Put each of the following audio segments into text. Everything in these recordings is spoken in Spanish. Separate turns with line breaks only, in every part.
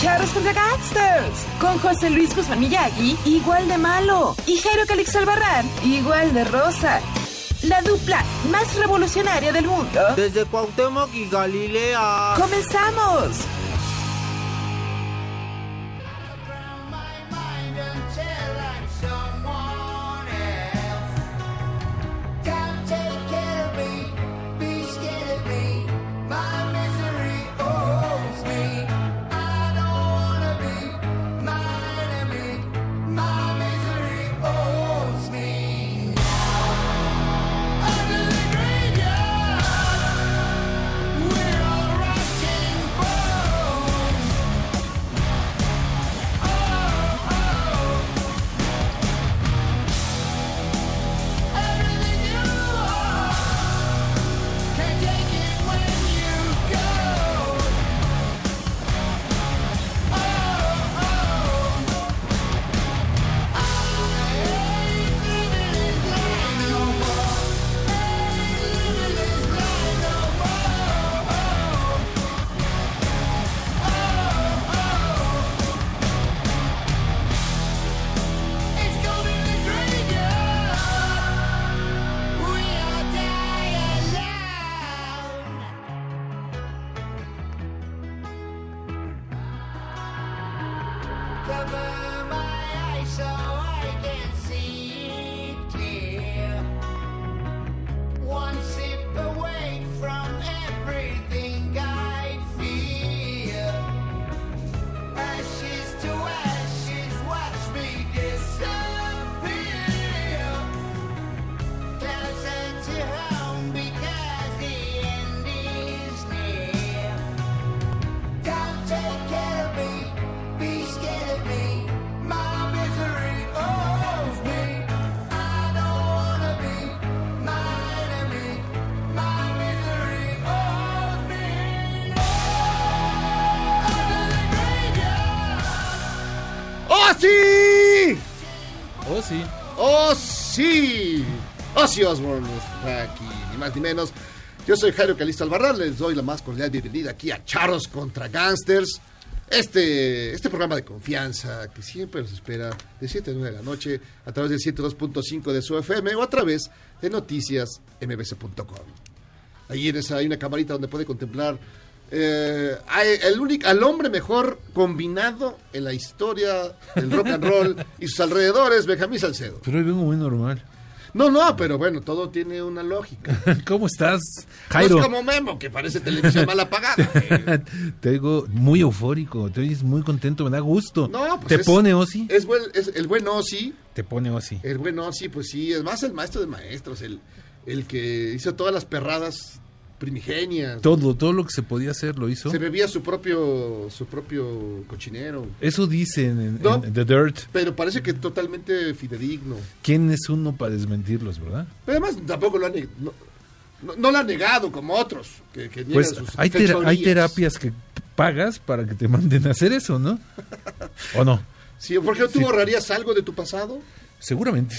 Charros contra Gangsters. Con José Luis Guzmán Miyagi, igual de malo. Y Jairo Calix Albarrán, igual de rosa. La dupla más revolucionaria del mundo.
Desde Cuauhtémoc y Galilea.
¡Comenzamos!
Sí.
¡Oh, sí!
Ozzy Osbourne está aquí, ni más ni menos. Yo soy Jairo Calisto Albarrán, les doy la más cordial bienvenida aquí a Charros contra Gangsters. Este, este programa de confianza que siempre los espera de 7 a 9 de la noche a través del 102.5 de su FM o a través de noticias mbc.com. Ahí en esa hay una camarita donde puede contemplar eh, hay el único, al hombre mejor combinado en la historia del rock and roll y sus alrededores, Benjamín Salcedo.
Pero hoy vengo muy normal.
No, no, pero bueno, todo tiene una lógica.
¿Cómo estás,
No
Jairo?
es como Memo, que parece televisión mal apagada.
te digo muy eufórico, te oyes muy contento, me da gusto.
No, pues
¿Te
es-
pone Ozzy?
Es, buen- es el buen Ozzy,
Te pone Ozzy.
el buen Ozzy, pues sí, es más el maestro de maestros, el, el que hizo todas las perradas primigenias.
Todo, todo lo que se podía hacer lo hizo.
Se bebía su propio, su propio cochinero.
Eso dicen en,
No.
en The Dirt.
Pero parece que totalmente fidedigno.
¿Quién es uno para desmentirlos, verdad?
Pero además tampoco lo ha neg- no, no- no lo ha negado como otros. Que, que
Pues
sus
hay, terapias que pagas para que te manden a hacer eso, ¿no? ¿O no?
Sí, ¿Por qué tú
Sí.
borrarías algo de tu pasado?
Seguramente.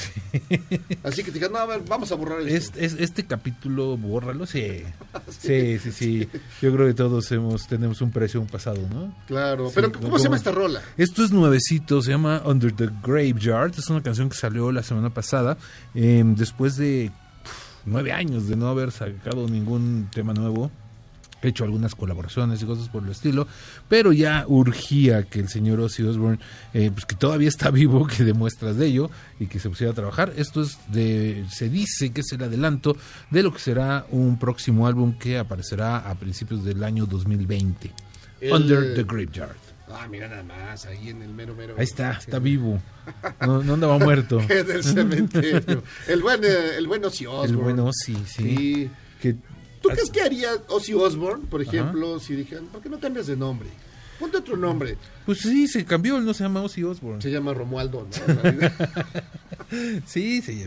Así que te digan, no, a ver, vamos a borrar esto.
Es- es- este capítulo, bórralo, sí. Sí, sí, sí. Yo creo que todos hemos, tenemos un precio, un pasado, ¿no?
Claro,
Sí,
pero
¿cómo-
¿cómo se llama esta rola?
Esto es nuevecito, se llama Under the Graveyard. Es una canción que salió la semana pasada, eh, después de nueve años de no haber sacado ningún tema nuevo. Hecho algunas colaboraciones y cosas por el estilo, pero ya urgía que el señor Ozzy Osbourne, eh, pues que todavía está vivo, que demuestras de ello y que se pusiera a trabajar. Esto es de, se dice que es el adelanto de lo que será un próximo álbum que aparecerá a principios del año 2020,
El-
Under the Graveyard.
Ah, mira nada más, ahí en el mero mero.
Ahí está, está vivo, no, no andaba muerto.
en el cementerio. El buen, eh, el buen Ozzy Osbourne.
El buen Ozzy, sí.
Sí.
Que,
¿Tú crees que haría Ozzy Osbourne, por ejemplo, si dijeran, ¿por qué no cambias de nombre? Ponte otro nombre.
pues sí, se cambió, no se llama Ozzy Osbourne.
Se llama Romualdo, ¿no?
Sí, sí,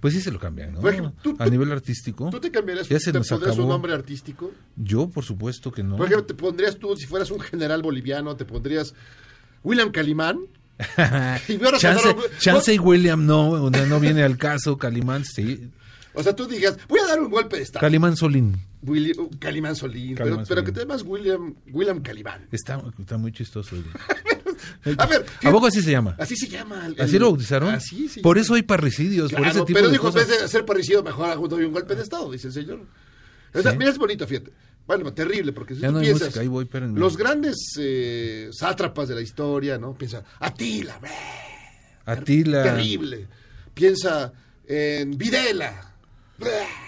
pues sí se lo cambian, ¿no?
Ejemplo, tú-
a nivel artístico.
¿Tú te cambiarías,
Ya se
te
nos
pondrías un
acabó.
nombre artístico?
Yo, por supuesto que no.
Por ejemplo, te pondrías tú, si fueras un general boliviano, te pondrías William Calimán. y ahora
Chance,
sonaron-
Chance y William no, no, no viene al caso, Calimán sí.
O sea, tú digas, voy a dar un golpe de estado.
Calimán Solín.
Willi- uh, Calimán Solín.
Calimán
pero, que te llamas William, William Calimán.
Está, está muy chistoso.
A ver,
¿A poco así se llama?
Así se llama. el-
¿Así lo bautizaron?
Así se
Por eso hay parricidios, por ese tipo
pero
de
dijo, en
cosas.
vez de ser parecido, mejor hago doy un golpe de estado, dice el señor. O sea,
Sí.
Mira, es bonito, fíjate. Bueno, terrible, porque si
Ya
tú
no
piensas,
música, ahí voy,
los grandes eh, sátrapas de la historia, ¿no? Piensa, Atila, ¡bleh!
Atila.
terrible. Piensa en Videla.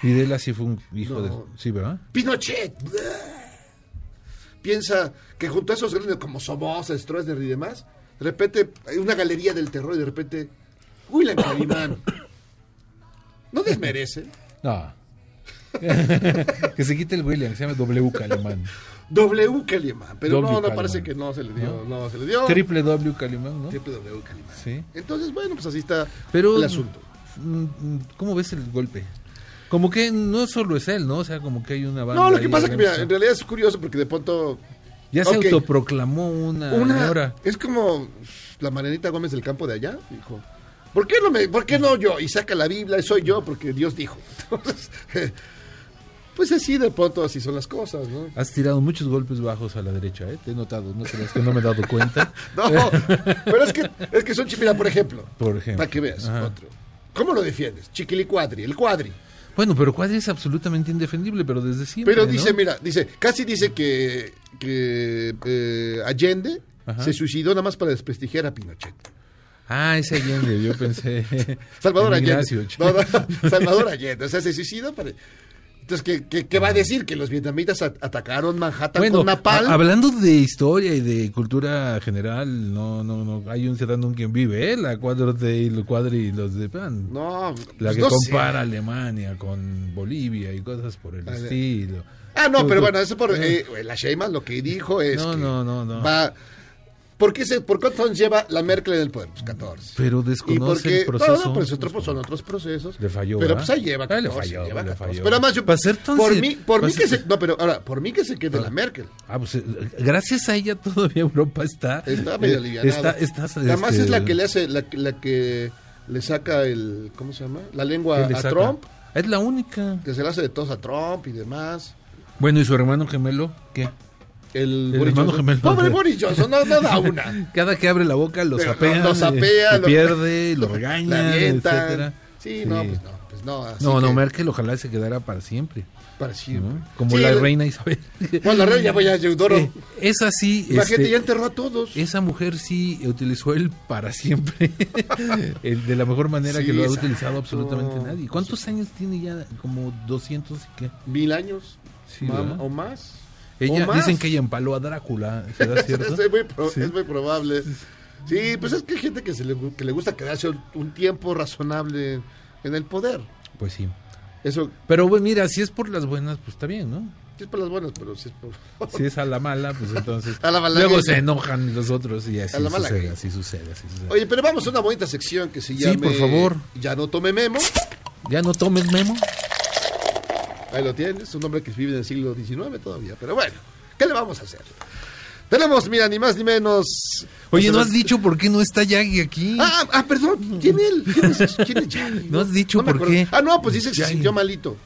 Videla sí fue un hijo
No.
de... Sí, ¿verdad?
Pinochet. Piensa que junto a esos grandes como Somoza, Stroessner y demás, de repente hay una galería del terror y de repente William Calimán. No desmerece.
No. que se quite el William, se llama W Calimán.
W Calimán, pero
W
no, no
Calimán.
parece que no se le dio, no, se le dio.
Triple W Calimán, ¿no?
Triple W Calimán.
Sí.
Entonces, bueno, pues así está
Pero,
el asunto.
mm, mm, ¿cómo ves el golpe? Como que no solo es él, ¿no? O sea, como que hay una banda.
No, lo que pasa es que, mira, en realidad es curioso porque de pronto
Ya se autoproclamó una,
una
señora.
es como la Marianita Gómez del campo de allá, dijo, ¿por qué no me, por qué no yo? Y saca la Biblia, soy yo porque Dios dijo. Entonces, pues así de pronto así son las cosas, ¿no?
Has tirado muchos golpes bajos a la derecha, ¿eh? Te he notado, no creas que no me he dado cuenta.
No, pero es que es que son mira, por ejemplo,
Por ejemplo.
para que veas
Ajá.
otro. ¿Cómo lo defiendes? Chiquilicuadri, el cuadri.
Bueno, pero Cuadri es absolutamente indefendible, pero desde siempre.
Pero
¿no?
dice, mira, dice, casi dice que, que eh, Allende
Ajá.
se suicidó nada más para desprestigiar a Pinochet.
Ah, ese Allende, yo pensé.
Salvador
en
Allende. No, no, Salvador Allende. O sea, se suicidó para... Entonces, ¿qué, qué, qué va a decir? Que los vietnamitas atacaron Manhattan
Bueno,
con napalm.
a- hablando de historia y de cultura general, no, no, no, hay un en quien vive, ¿eh? La 4T y los cuadri y los de PAN.
No,
La
pues
que
no sé.
compara Alemania con Bolivia y cosas por el estilo.
Ah, no, pero bueno, eso por...
Eh,
eh, la Sheinbaum lo que dijo es
No,
que
no, no, no.
va... ¿Por qué se, por cuántos años lleva la Merkel en el poder? Pues 14.
Pero
Y
desconoce
porque,
el proceso.
no, no, pues otros, son otros procesos.
Le falló,
Pero
¿verdad?
pues ahí lleva
Ah, le
14,
falló,
lleva
le
14.
falló.
Pero además yo,
Para ser tan
por
se-
mí, por
para
mí que
ser-
se, no, pero ahora, por mí que se quede la Merkel.
Ah, pues eh, gracias a ella todavía Europa está.
Está medio
eh. Está, está,
Además
este,
es la que le hace, la, la que le saca el, ¿cómo se llama? La lengua
¿qué le
a
saca?
Trump,
Es la única.
que se le hace de tos a Trump y demás.
Bueno, ¿y su hermano gemelo? ¿Qué?
El,
El
Boris
hermano
Johnson.
gemelo.
Pobre Boris Johnson, no, no da una.
Cada que abre la boca lo sapea.
lo sapea,
lo
lo-
pierde, lo
La
regaña, etcétera.
Sí, no, pues no, pues no. así
No, no,
que
Merkel ojalá se quedara para siempre.
Para siempre.
¿no? Como
Sí,
la
el-
reina Isabel.
Bueno, la reina ya voy a Eudoro.
Eh, es así.
Imagínate,
este,
ya enterró a todos.
esa mujer sí utilizó él para siempre. El de la mejor manera
Sí,
que lo ha utilizado absolutamente nadie. ¿Cuántos años tiene ya? Como 200 y qué.
Mil años
Sí,
o más.
Ella, dicen que ella empaló a Drácula, ¿será cierto?
es, muy pro-
Sí.
es muy probable. Sí, pues es que hay gente que, se le, que le gusta quedarse un, un tiempo razonable en el poder.
Pues sí.
Eso
Pero bueno, mira, si es por las buenas, pues está bien, ¿no?
sí es por las buenas, pero sí es por...
Si es a la mala, pues entonces.
A la mala
luego se enojan los otros y así
A la mala
sucede, así sucede, así sucede.
Oye, pero vamos a una bonita sección que se
Sí,
llama...
por favor.
Ya no tome memo.
Ya no tomes memo.
Ahí lo tienes, un hombre que vive en el siglo XIX todavía. Pero bueno, ¿qué le vamos a hacer? Tenemos, mira, ni más ni menos...
Oye, ¿no has dicho por qué no está Yagi aquí?
Ah, ah, perdón, ¿quién él? ¿Quién es, quién es Yagi?
No has dicho
me
por
acuerdo.
qué.
Ah, no, pues dice que se sintió malito.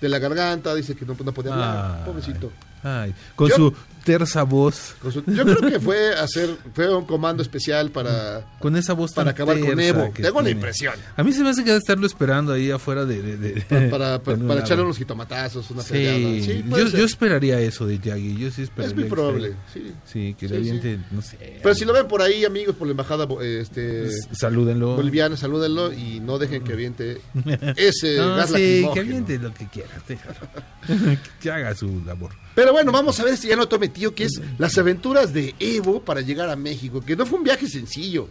De la garganta, dice que no, no podía hablar.
Ay.
Pobrecito.
Ay, con
Yo-
su tersa voz.
Su- Yo creo que fue hacer, fue un comando especial para,
Con esa voz
para acabar con Evo. Tengo la impresión.
A mí se me hace que ha de estarlo esperando ahí afuera de... de- de-
Para, para, echarle unos jitomatazos, una.
Sí, yo, esperaría eso de Yagi. Yo sí esperaría.
Es muy probable, sí.
Sí, que le aviente, no sé.
Pero si lo ven por ahí, amigos, por la embajada este,
salúdenlo.
boliviana, salúdenlo y no dejen que aviente ese
No,
gas
que aviente lo que quiera. que haga su labor.
Pero bueno, vamos a ver si ya no tome tío, que es las aventuras de Evo para llegar a México, que no fue un viaje sencillo.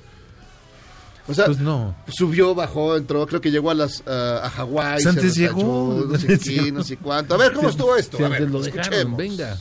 O sea,
Pues no.
subió, bajó, entró, creo que llegó a las ah, a Hawái.
Pues antes
se
llegó.
no sé qué, no sé cuánto. A ver, ¿cómo estuvo esto?
Si
a
antes
ver,
lo dejaron,
escuchemos.
venga.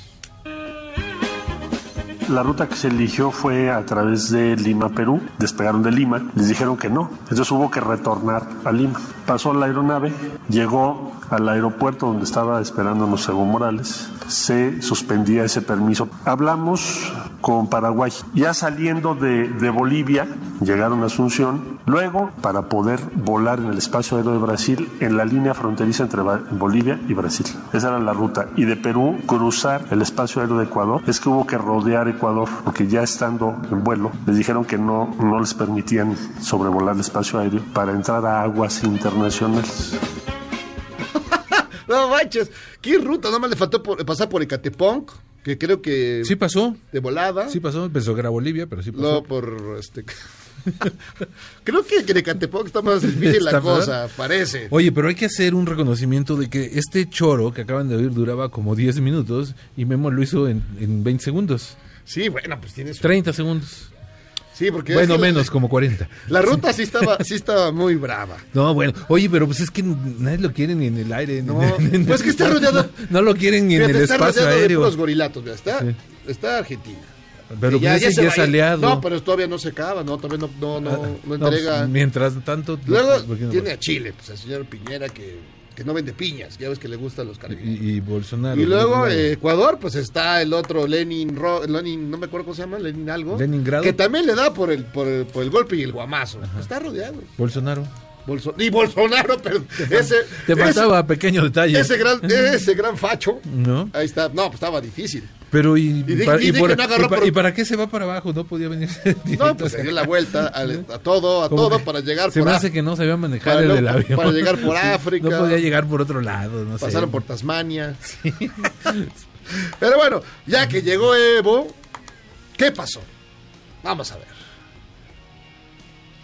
La ruta que se eligió fue a través de Lima, Perú. Despegaron de Lima, les dijeron que no. Entonces hubo que retornar a Lima. Pasó la aeronave, llegó al aeropuerto donde estaba esperándonos Evo Morales. Se suspendía ese permiso. Hablamos con Paraguay. Ya saliendo de, Bolivia, llegaron a Asunción. Luego, para poder volar en el espacio aéreo de Brasil, en la línea fronteriza entre Bolivia y Brasil. Esa era la ruta. Y de Perú, cruzar el espacio aéreo de Ecuador. Es que hubo que rodear Ecuador, porque ya estando en vuelo, les dijeron que no, no les permitían sobrevolar el espacio aéreo para entrar a aguas internacionales.
No manches, qué ruta, nada más le faltó por- pasar por Ecatepunk, que creo que
Sí pasó.
de volada.
Sí pasó. Pensó que era Bolivia, pero sí pasó.
No, por este. creo que en Ecatepunk está más difícil la cosa, parece.
Oye, pero hay que hacer un reconocimiento de que este choro que acaban de oír duraba como 10 minutos y Memo lo hizo en, en 20 segundos.
Sí, bueno, pues tienes.
30 segundos.
Sí, porque.
Bueno,
es que
menos, como 40.
La ruta sí estaba, sí estaba muy brava.
No, bueno. Oye, pero pues es que nadie lo quiere ni en el aire.
No,
en-
pues que está rodeado-
No, no lo quieren ni en el
está
espacio
rodeado de puros gorilatos, mira, está,
Sí.
está Argentina.
Pero pues
se
ya
va
es aliado.
No, pero todavía no se acaba, no, todavía no, no, no,
Ah,
no
no,
entrega.
pues, mientras tanto.
Luego
¿por qué no?
tiene a Chile, pues al señor Piñera que, que no vende piñas, ya ves que le gustan los caribeños.
y, y Bolsonaro.
Y luego
Bolsonaro.
eh, Ecuador, pues está el otro Lenin, Ro- Lenin, no me acuerdo cómo se llama, Lenin algo.
Leningrado.
Que también le da por el, por el, por el golpe y el guamazo. Está rodeado.
Bolsonaro.
Bolso- y Bolsonaro, pero ese,
Te
ese,
faltaba pequeño detalle.
ese gran, ese gran facho.
¿No?
Ahí está. No, pues estaba difícil.
Pero y,
Y
para,
y
por-
no agarró
y para qué se va para abajo? No podía venir.
No, pues se dio la vuelta a, todo, a todo
que
para llegar
Se
por
me
Af-
hace que no sabía manejar
para
el del avión.
para llegar por África.
No podía llegar por otro lado, no sé.
Pasaron por Tasmania. Pero bueno, ya que llegó Evo, ¿qué pasó? Vamos a ver.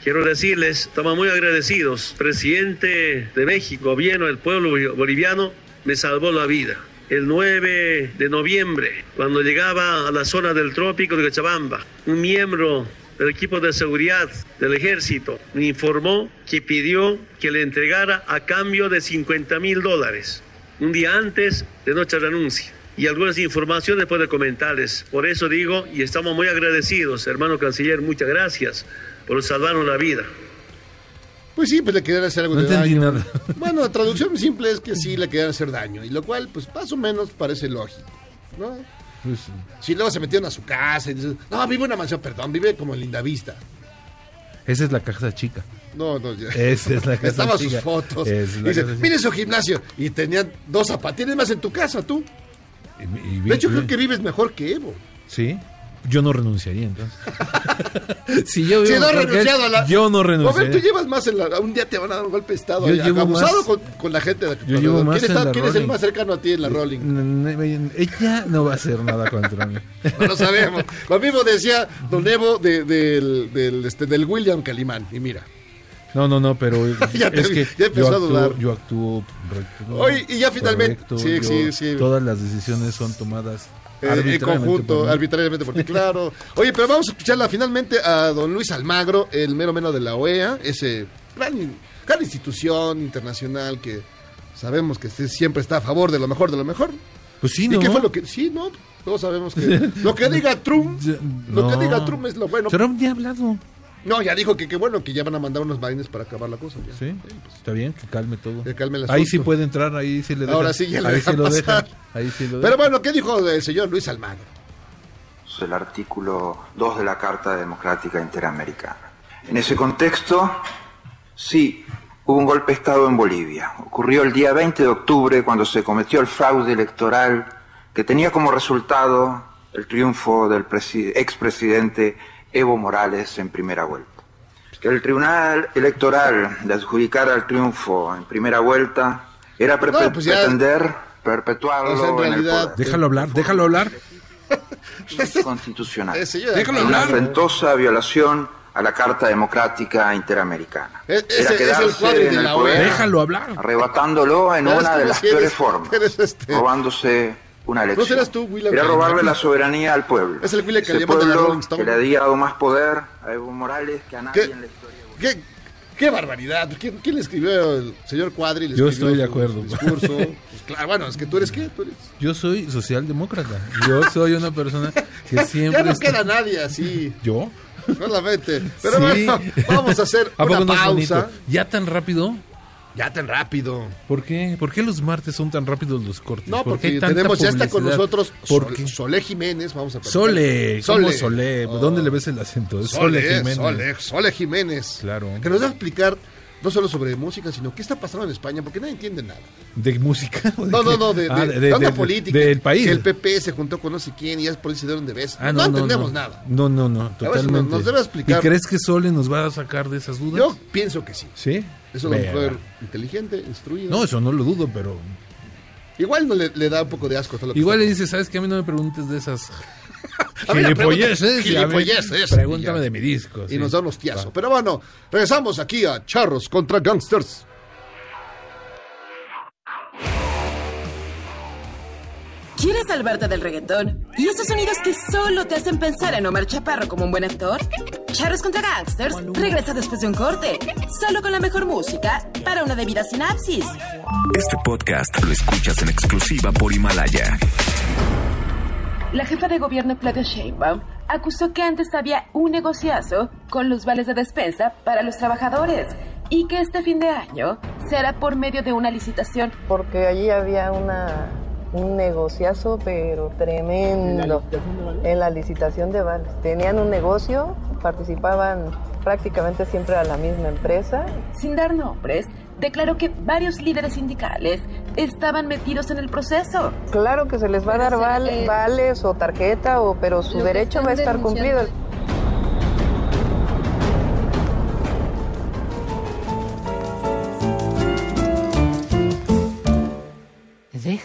Quiero decirles, estamos muy agradecidos. Presidente de México, gobierno del pueblo boliviano, me salvó la vida. El 9 de noviembre, cuando llegaba a la zona del trópico de Cochabamba, un miembro del equipo de seguridad del ejército me informó que pidió que le entregara a cambio de 50 mil dólares, un día antes de nuestra renuncia. Y algunas informaciones puedo comentarles. Por eso digo, y estamos muy agradecidos, hermano canciller, muchas gracias por salvarnos la vida.
Pues sí, pues le querían hacer algo
No
de
entendí
daño.
nada.
Bueno, la traducción simple es que sí le querían hacer daño. Y lo cual, pues más o menos parece lógico. ¿no?
Pues,
Si luego se metieron a su casa y dicen, no, vive en una mansión, perdón, vive como en Lindavista.
esa es la casa chica.
No, no, ya.
Esa es la casa
Estaban
chica.
sus fotos.
Es
Dice, mire su gimnasio. Y tenían dos zapatos. Tienes más en tu casa, tú.
Y- y vi-
De hecho, creo que vives mejor que Evo.
Sí. Yo no renunciaría entonces. si yo
Si
vivo
no
que él,
renunciado a la...
Yo no
A ver, tú
renunciaría.
llevas más en la... Un día te van a dar un golpe de estado.
Yo
ahí,
llevo
abusado
más-
con, con la gente. De,
Yo llevo más
¿Quién,
en
está-
la
quién es el más cercano a ti en la Rolling?
Ella no va a hacer nada contra mí.
No lo sabemos. Lo mismo decía Don Evo de- del, del, este, del William Calimán. Y mira.
No, no, no, pero
Ya
es que
ya empezó
yo
a dudar.
actúo, yo actúo recto,
Oye, y ya finalmente-
correcto,
sí,
yo-
sí, sí.
Todas las decisiones son tomadas
en
arbitrariamente
conjunto,
por
arbitrariamente por ti, claro. Oye, pero vamos a escucharla finalmente a don Luis Almagro, el mero meno de la OEA, ese gran, gran institución internacional que sabemos que siempre está a favor de lo mejor de lo mejor.
Pues sí,
¿Y
¿no?
qué fue lo que.? Sí, no, todos sabemos que. lo que diga Trump, lo
No.
que diga Trump es lo bueno.
Trump ya ha hablado.
No, ya dijo que qué bueno que ya van a mandar unos marines para acabar la cosa. ya.
Sí, está bien, que calme todo.
Que calme el
ahí sí puede entrar, ahí sí le dejan.
Ahora sí ya le
ahí
dejan
sí lo
pasar.
dejan. Ahí sí lo
Pero bueno, ¿qué dijo el señor Luis Almagro?
el artículo 2 de la Carta Democrática Interamericana. En ese contexto, sí, hubo un golpe de Estado en Bolivia. Ocurrió el día 20 de octubre cuando se cometió el fraude electoral que tenía como resultado el triunfo del presi- expresidente Evo Morales en primera vuelta. Que el Tribunal Electoral le adjudicara el triunfo en primera vuelta era perpe-
No, pues ya-
pretender perpetuarlo
O sea, en
en, el
realidad-
poder.
Déjalo hablar, déjalo hablar.
constitucional.
Ese
Déjalo
una
hablar.
afrentosa violación a la Carta Democrática Interamericana.
E- ese-
Era
es el
quedarse
cuadro de
en el
la
poder,
OEA.
Déjalo hablar.
arrebatándolo en
¿Sabes
una de las
eres-
peores formas,
este?
robándose una elección.
serás tú, William
Era robarle la soberanía al pueblo.
Es el William
Ese
Calimán de la
pueblo
Rolling Stone.
que le había dado más poder a Evo Morales que a nadie
¿Qué?
en la historia.
¿Qué, qué barbaridad. ¿Quién, quién le escribió el señor Cuadri? Le
Yo estoy de acuerdo.
discurso. Pues claro, bueno, es que tú eres qué? Tú eres...
Yo soy socialdemócrata. Yo soy una persona que siempre.
Ya no
está-
queda nadie así,
¿Yo?
solamente. Pero
Sí.
bueno, vamos a hacer
¿A
una
no
pausa.
¿Ya tan rápido?
Ya tan rápido.
¿Por qué? ¿Por qué los martes son tan rápidos los cortes?
No,
¿Por
porque
tanta
tenemos, ya está con nosotros
¿Por
Sol-
qué?
Solé Jiménez, vamos a platicar.
Sole, ¿cómo Sole?
Oh.
¿Dónde le ves el acento?
Sole,
Sole Jiménez.
Sole, Sole Jiménez.
Claro.
Que nos va a explicar no solo sobre música, sino qué está pasando en España, porque nadie entiende nada.
¿De música? ¿O de
No, no, no, de,
Ah,
de política.
Del país.
Que el PP se juntó con no sé quién y ya es por ahí se dieron de besos.
Ah,
no, entendemos nada.
No, no, no, totalmente.
nos debe explicar.
¿Y crees que Sole nos va a sacar de esas dudas?
Yo pienso que sí.
¿Sí?
Es una
Verga.
mujer inteligente, instruida.
No, eso no lo dudo, pero...
Igual no le, le da un poco de asco todo lo que
Igual le
está
dices, ¿sabes qué? A mí no me preguntes de esas...
A mí la
Gilipolleces, a Pregúntame
ya.
de mi disco.
Y
sí.
nos da unos tiazos. Pero bueno, regresamos aquí a Charros contra Gangsters.
¿Quieres salvarte del reggaetón? ¿Y esos sonidos que solo te hacen pensar en Omar Chaparro como un buen actor? Charros contra Gangsters regresa después de un corte, solo con la mejor música para una debida sinapsis.
Este podcast lo escuchas en exclusiva por Himalaya.
La jefa de gobierno Claudia Sheinbaum acusó que antes había un negociazo con los vales de despensa para los trabajadores y que este fin de año se hará por medio de una licitación.
porque allí había una, un negociazo, pero tremendo, en la licitación de vales. Tenían un negocio, participaban prácticamente siempre a la misma empresa.
Sin dar nombres, declaró que varios líderes sindicales estaban metidos en el proceso.
Claro que se les va a dar val- vales o tarjeta, o, pero su derecho va a estar cumplido.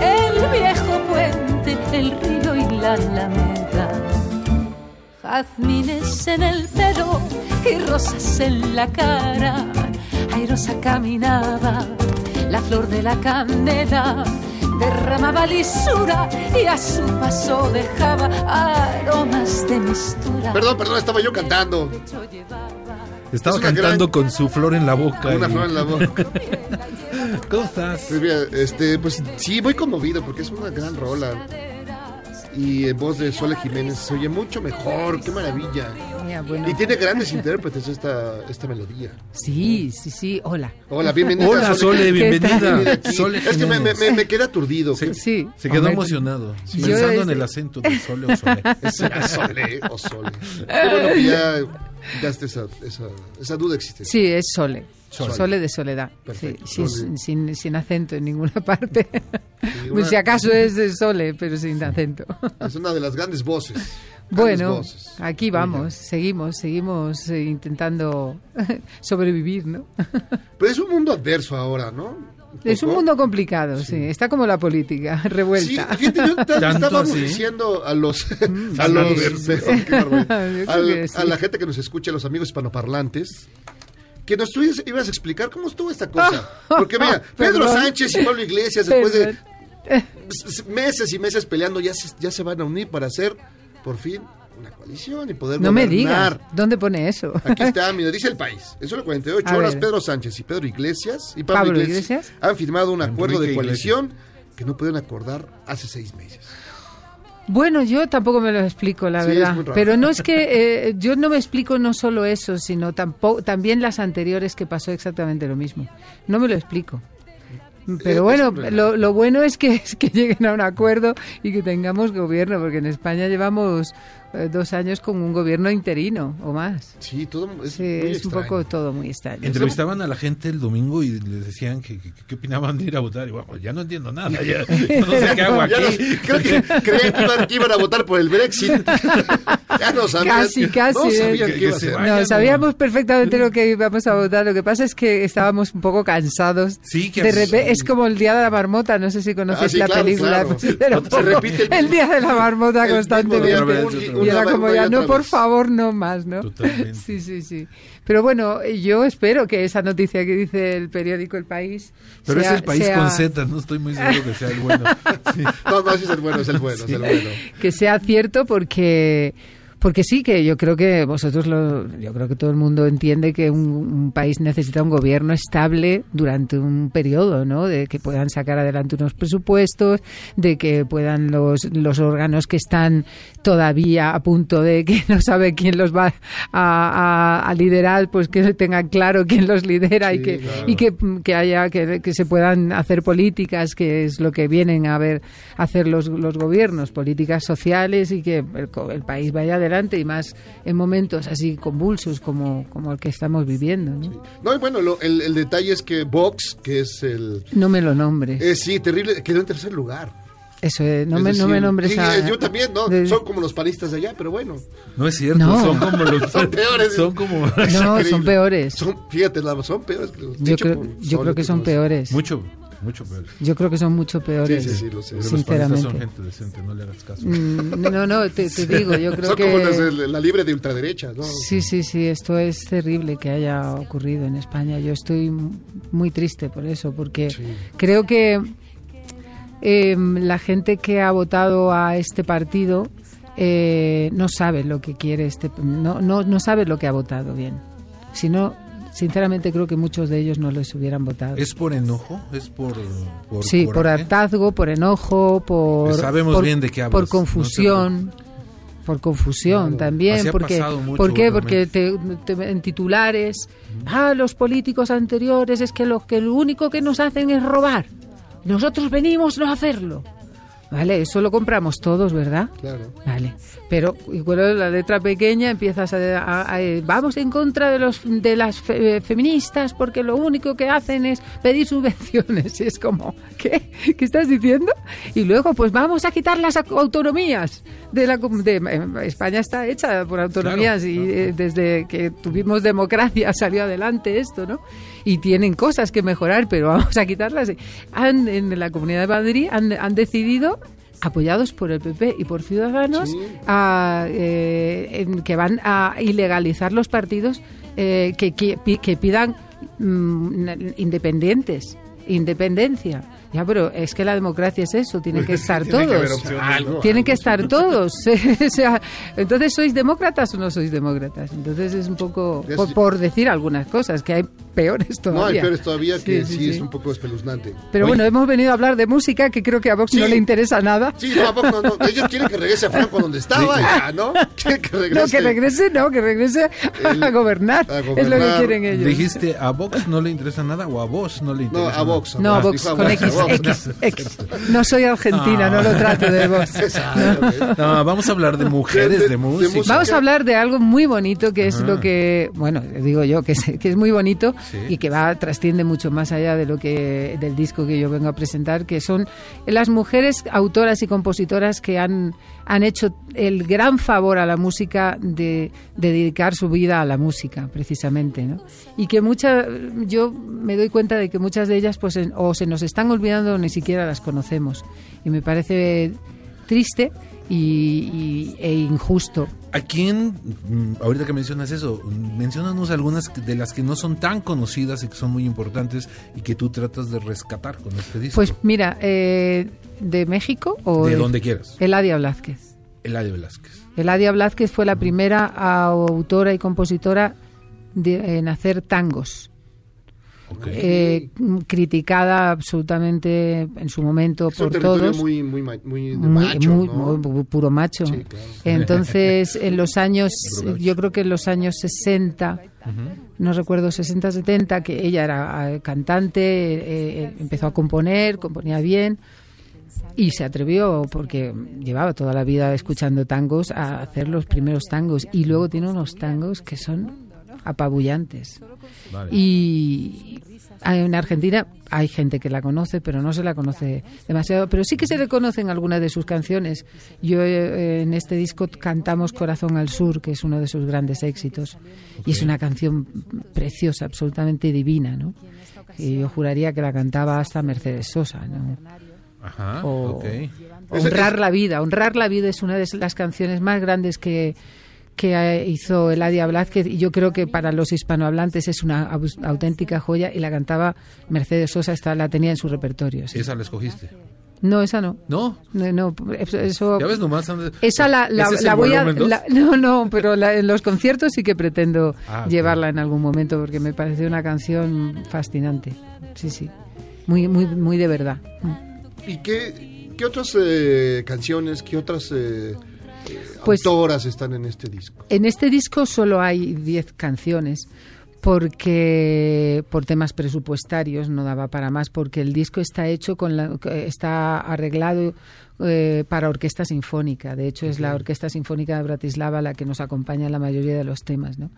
el viejo puente, el río y la alameda. Jazmines en el pelo y rosas en la cara, airosa caminaba la flor de la candela. Derramaba lisura y a su paso dejaba aromas de mistura.
Perdón, perdón, estaba yo cantando.
Estaba
Es
cantando
gran-
con su flor en la boca.
Una
y-
flor en la boca.
¿Cómo estás?
Pues mira, este, pues sí, voy conmovido porque es una gran rola. Y en voz de Sole Jiménez se oye mucho mejor, qué maravilla.
Bueno.
Y tiene grandes intérpretes esta, esta melodía.
Sí, sí, sí. Hola.
Hola, bienvenida.
Hola, Sole,
¿Qué
bienvenida. Sole
es que me, me, me- queda aturdido.
Sí,
Sí.
Se quedó
Hombre,
emocionado,
yo
pensando en el acento de Sole o Sole.
¿Será Sole o Sole? Qué bueno que ya quitaste esa, esa, esa duda existente.
Sí, es Sole.
Sole.
Sole, de soledad. Sí,
Sole.
sin, sin acento en ninguna parte.
una-
Pues si acaso es de Sole, pero sin acento.
Es una de las grandes voces.
Bueno, aquí vamos, seguimos, seguimos eh, intentando sobrevivir, ¿no?
Pero es un mundo adverso ahora, ¿no?
Es un mundo complicado, sí. Está como la política,
Sí,
revuelta.
fíjate, yo estábamos
así.
diciendo a los, a,
tan
los Al-
sí.
a la gente que nos escucha, a los amigos hispanoparlantes, que nos tú ibas a explicar cómo estuvo esta cosa. Porque mira, Pedro. Sánchez y Pablo Iglesias, después de meses y meses peleando, ya se, ya se van a unir para hacer, por fin, una coalición y poder
No me digas. ¿dónde pone eso?
Aquí está, mira, dice el país. En solo 48
A
horas,
ver.
Pedro Sánchez y Pedro Iglesias y Pablo,
Pablo
Iglesias,
Iglesias.
han firmado un acuerdo de coalición que no pueden acordar hace seis meses.
Bueno, yo tampoco me lo explico, la
Sí,
verdad. Pero no es que eh, yo no me explico no solo eso, sino tampoco, también las anteriores que pasó exactamente lo mismo. No me lo explico. Pero bueno, lo, lo bueno es que, es que lleguen a un acuerdo y que tengamos gobierno, porque en España llevamos eh, dos años con un gobierno interino o más.
Sí, todo es,
Sí,
muy
es un
extraño.
poco todo muy extraño.
Entrevistaban a la gente el domingo y les decían que, que- que- qué opinaban de ir a votar. Y bueno, ya no entiendo nada. Ya, ya no sé qué hago aquí.
no- creo que creían que iban, que iban a votar por el Brexit. ya no sabían.
Casi,
que-
casi.
No
¿eh?
sabían que iba a ser.
No, sabíamos perfectamente lo que íbamos a votar. Lo que pasa es que estábamos un poco cansados.
Sí, que
de
así-
repente, es como el día de la marmota. No sé si conoces
Ah, sí,
la
claro,
película.
claro.
un
Se repite el
el, día de la marmota constantemente. Y era como ya, no, por favor, no más, ¿no?
Totalmente.
Sí, sí, sí. Pero bueno, yo espero que esa noticia que dice el periódico El País.
Pero
sea-
es el país
sea-
con Z, no estoy muy seguro que sea el bueno. Sí.
No, no, sí es el bueno, es el bueno, es el bueno.
que sea cierto porque porque sí que yo creo que vosotros lo yo creo que todo el mundo entiende que un, un país necesita un gobierno estable durante un periodo no de que puedan sacar adelante unos presupuestos de que puedan los los órganos que están todavía a punto de que no sabe quién los va a, a- a liderar pues que tengan claro quién los lidera y que
claro.
y que, que haya que, que se puedan hacer políticas que es lo que vienen a ver a hacer los, los gobiernos políticas sociales y que el, el país vaya adelante y más en momentos así convulsos como, como el que estamos viviendo ¿no?
No, y bueno, lo- el, el detalle es que Vox, que es el...
No me lo nombres
Eh, sí, terrible, quedó en tercer lugar.
eso eh, no
Es
me, no me
decir,
nombres
sí,
a-
eh, yo también, ¿no?
de-
Son como los panistas de allá, pero bueno.
No es cierto,
No.
son como los.
Son peores.
Son como.
no son peores
Son, fíjate, son peores. que los-
yo creo, yo creo que son peores
Mucho, mucho peor.
yo creo que son mucho peores
Sí, sí, sí, lo sé.
Los panistas son
sinceramente
gente decente, no le hagas caso.
Mm, no no te, te digo yo creo
Son
que
como la libre de ultraderecha, ¿no?
Sí, sí, sí, esto es terrible que haya ocurrido en España. Yo estoy muy triste por eso, porque creo que eh, la gente que ha votado a este partido eh, no sabe lo que quiere este, no, no, no sabe lo que ha votado bien. Si no, sinceramente creo que muchos de ellos no les hubieran votado.
¿Es por enojo? ¿Es por.? por
sí, por hartazgo, por enojo, por
Sabemos
por,
bien de qué hablas,
por
no
confusión, por confusión también,
Así
porque
mucho
¿por qué? Porque te, te- en titulares, ah, los políticos anteriores es que lo que lo único que nos hacen es robar. Nosotros venimos no a hacerlo. Vale, eso lo compramos todos, ¿verdad?
Claro.
Vale, pero igual la letra pequeña empiezas a, a- a- eh, vamos en contra de los de las fe- eh, feministas porque lo único que hacen es pedir subvenciones y es como ¿qué? ¿Qué estás diciendo? Y luego pues vamos a quitar las au- autonomías de la de, eh, España está hecha por autonomías y eh, desde que tuvimos democracia salió adelante esto, ¿no? Y tienen cosas que mejorar, pero vamos a quitarlas. Han, en la Comunidad de Madrid han, han decidido apoyados por el PP y por Ciudadanos, a, eh, en que van a ilegalizar los partidos eh, que, que, pi- que pidan mm, independientes, independencia. Ya, pero es que la democracia es eso, tienen que estar
Tiene que haber
todos. Tienen que estar todos. o sea, entonces, ¿sois demócratas o no sois demócratas? Entonces es un poco, por decir algunas cosas, que hay peores todavía.
No, hay peores todavía que
Sí,
sí,
sí,
es un poco espeluznante.
Pero bueno, hemos venido a hablar de música, que creo que a Vox no le interesa nada.
Sí, no, ¿a poco no, no. Ellos quieren que regrese a Franco donde estaba, ya, ¿no? Quieren que regrese.
No, que regrese, no, que regrese a gobernar.
a
Es lo
gobernar.
que quieren ellos.
¿Dijiste a Vox no le interesa nada o a vos no le
No,
interesa
a? Vox. a
No,
Vox,
Vox
dijo a
con
Vox, a
X,
Vox.
X, X. No soy argentina,
Ah.
no lo trato de Vox.
No, vamos a hablar de mujeres, de,
de
música.
música.
Vamos a hablar de algo muy bonito que es
Ajá.
lo que, bueno, digo yo que es, que es muy bonito Y que va trasciende mucho más allá de lo que del disco que yo vengo a presentar, que son las mujeres autoras y compositoras que han han hecho el gran favor a la música de, de dedicar su vida a la música, precisamente, ¿no? Y que muchas, yo me doy cuenta de que muchas de ellas, pues, en- o se nos están olvidando o ni siquiera las conocemos. Y me parece triste y, y- e injusto.
¿A quién, mm, ahorita que mencionas eso, menciónanos algunas de las que no son tan conocidas y que son muy importantes y que tú tratas de rescatar con este disco?
Pues mira, eh, de México o
de donde quieras.
Eladia Blázquez.
Eladio Velázquez.
Eladia Blázquez fue la primera autora y compositora de- en hacer tangos. Eh, criticada absolutamente en su momento
Es un
por
territorio
todos.
muy, muy, ma- muy de
Muy-
macho,
muy-
¿no?
muy puro macho.
Sí, claro.
Entonces, en los años, yo creo que en los años 60, no recuerdo, 60, 70, que ella era eh, cantante, eh, eh, empezó a componer, componía bien y se atrevió, porque llevaba toda la vida escuchando tangos, a hacer los primeros tangos y luego tiene unos tangos que son apabullantes.
Vale.
Y en Argentina hay gente que la conoce, pero no se la conoce demasiado. Pero sí que se le conocen algunas de sus canciones. Yo eh, en este disco cantamos Corazón al Sur, que es uno de sus grandes éxitos. Y es una canción preciosa, absolutamente divina, ¿no? Y yo juraría que la cantaba hasta Mercedes Sosa, ¿no?
Ajá,
O-. Honrar la vida. Honrar la vida es una de las canciones más grandes que, que hizo Eladia Blázquez y yo creo que para los hispanohablantes es una au- auténtica joya y la cantaba Mercedes Sosa, esta, la tenía en su repertorio. sí.
Esa la escogiste.
No, esa no.
¿No?
No, no, eso,
Ya ves nomás.
esa la, la-
¿Ese es
la
el
voy a... la- no, no, pero la- en los conciertos sí que pretendo
Ah,
llevarla en algún momento porque me parece una canción fascinante. Sí, sí. Muy, muy, muy de verdad.
¿Y qué, qué otras eh, canciones, qué otras eh,
Pues-
autoras están en este disco?
En este disco solo hay 10 canciones porque por temas presupuestarios no daba para más porque el disco está hecho con la, está arreglado eh, para orquesta sinfónica de hecho es la orquesta sinfónica de Bratislava la que nos acompaña en la mayoría de los temas ¿no?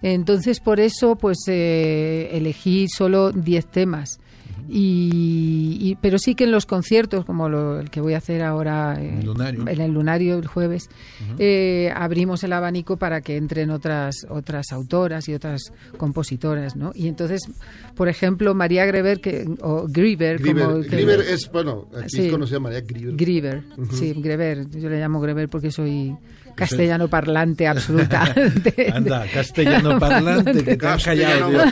entonces por eso pues eh, elegí solo 10 temas y, y- pero sí que en los conciertos como lo- el que voy a hacer ahora eh,
Lunario.
en el lunario el jueves eh, abrimos el abanico para que entren otras otras autoras y otras compositoras no y entonces por ejemplo María Greber que o Grieber,
Grieber,
como que-
Grieber es, bueno, aquí
Sí.
es conocida María Grieber.
Grieber, sí, Greber. Yo le llamo Greber porque soy castellano parlante absoluta. de-
Anda, castellano parlante, que te has callado.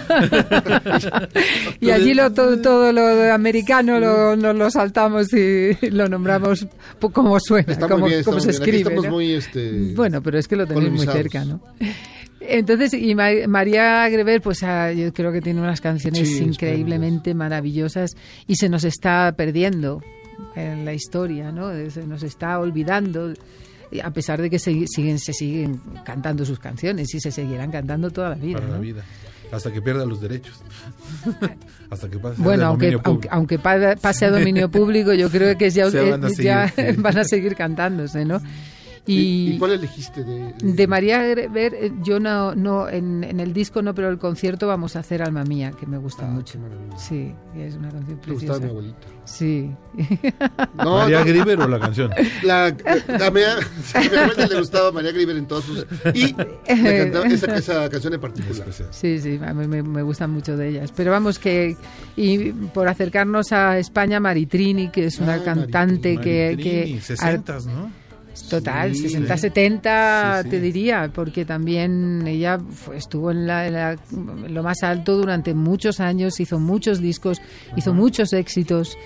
Y allí lo, todo, todo lo de americano lo, nos lo saltamos y lo nombramos como suena,
Está
como,
muy bien,
como se
bien.
Escribe.
estamos
¿no?
muy, este,
Bueno, pero es que lo tenéis muy cerca, ¿no? Entonces, y Ma- María Greber, pues ah, yo creo que tiene unas canciones
Sí,
increíblemente maravillosas y se nos está perdiendo en la historia, ¿no? Se nos está olvidando, a pesar de que se, siguen, se siguen cantando sus canciones y se seguirán cantando toda la vida.
Para la
¿no?
vida. Hasta que pierda los derechos. Hasta que pase
Bueno,
de
aunque, pase a dominio público, yo creo que ya,
a
ya van a seguir cantándose, ¿no?
¿Y, y cuál elegiste de,
De María Greber, eh, yo no, no en, en el disco no, pero el concierto vamos a hacer Alma Mía, que me gusta mucho. Sí, es una canción
Te gustaba
preciosa.
mi abuelita.
Sí.
No,
¿María
no.
O la canción?
La, la mea- le gustaba María Grieber en todos sus... Y cantaba esa, esa canción en particular.
Sí, sí, a mí me, me gustan mucho de ellas. Pero vamos que, y por acercarnos a España, Maritrini, que es una
Ah,
cantante que...
Maritrini,
que
60, ¿no?
Total,
Sí,
60,
sí.
70
Sí, sí.
te diría, porque también ella fue- estuvo en, la- en la- en lo más alto durante muchos años, hizo muchos discos, hizo muchos éxitos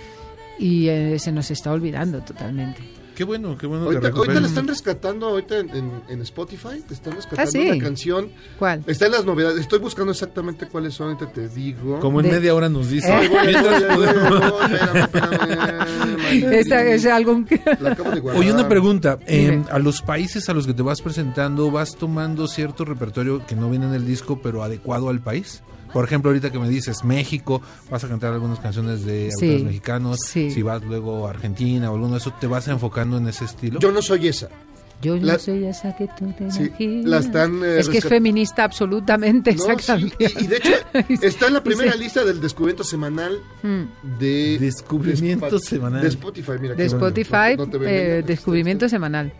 y eh, se nos está olvidando totalmente.
Qué bueno, qué bueno
Ahorita, ahorita la están rescatando ahorita en, en- en Spotify, te están rescatando
Ah, sí.
la canción.
¿Cuál?
Está en las novedades. Estoy buscando exactamente cuáles son, ahorita te digo.
Como en
De-
media hora nos dice.
Esa es
guardar.
Oye, una pregunta. eh, a los países a los que te vas presentando, ¿vas tomando cierto repertorio que no viene en el disco, pero adecuado al país? Por ejemplo, ahorita que me dices México, vas a cantar algunas canciones de
Sí,
autores mexicanos.
sí.
Si vas luego a Argentina o alguno de eso, ¿te vas enfocando en ese estilo?
Yo no soy esa.
Yo no soy esa que tú te
Sí,
imaginas.
la están, eh,
es que es feminista absolutamente
No,
esa
sí,
canción.
y, y de hecho está en la primera
Sí.
lista del descubrimiento semanal
Mm.
de
Descubrimiento
de
semanal.
de Spotify. Mira,
De
bueno.
Spotify,
No
eh, descubrimiento semanal.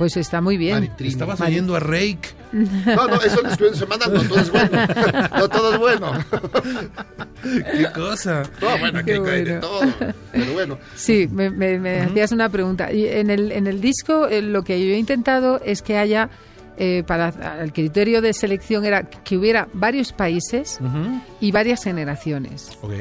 Pues está muy bien.
Maritrini.
Estabas oyendo a Rake.
No, no, eso es descubrimiento semanal, no todo es bueno. No todo es bueno.
¿Qué cosa?
No, bueno, aquí
Qué
hay de
bueno.
todo. Pero bueno,
Sí, me, me- me hacías una pregunta. Y en el, en el disco eh, lo que yo he intentado es que haya, eh, para el criterio de selección era que hubiera varios países
Ujú.
y varias generaciones.
Ok.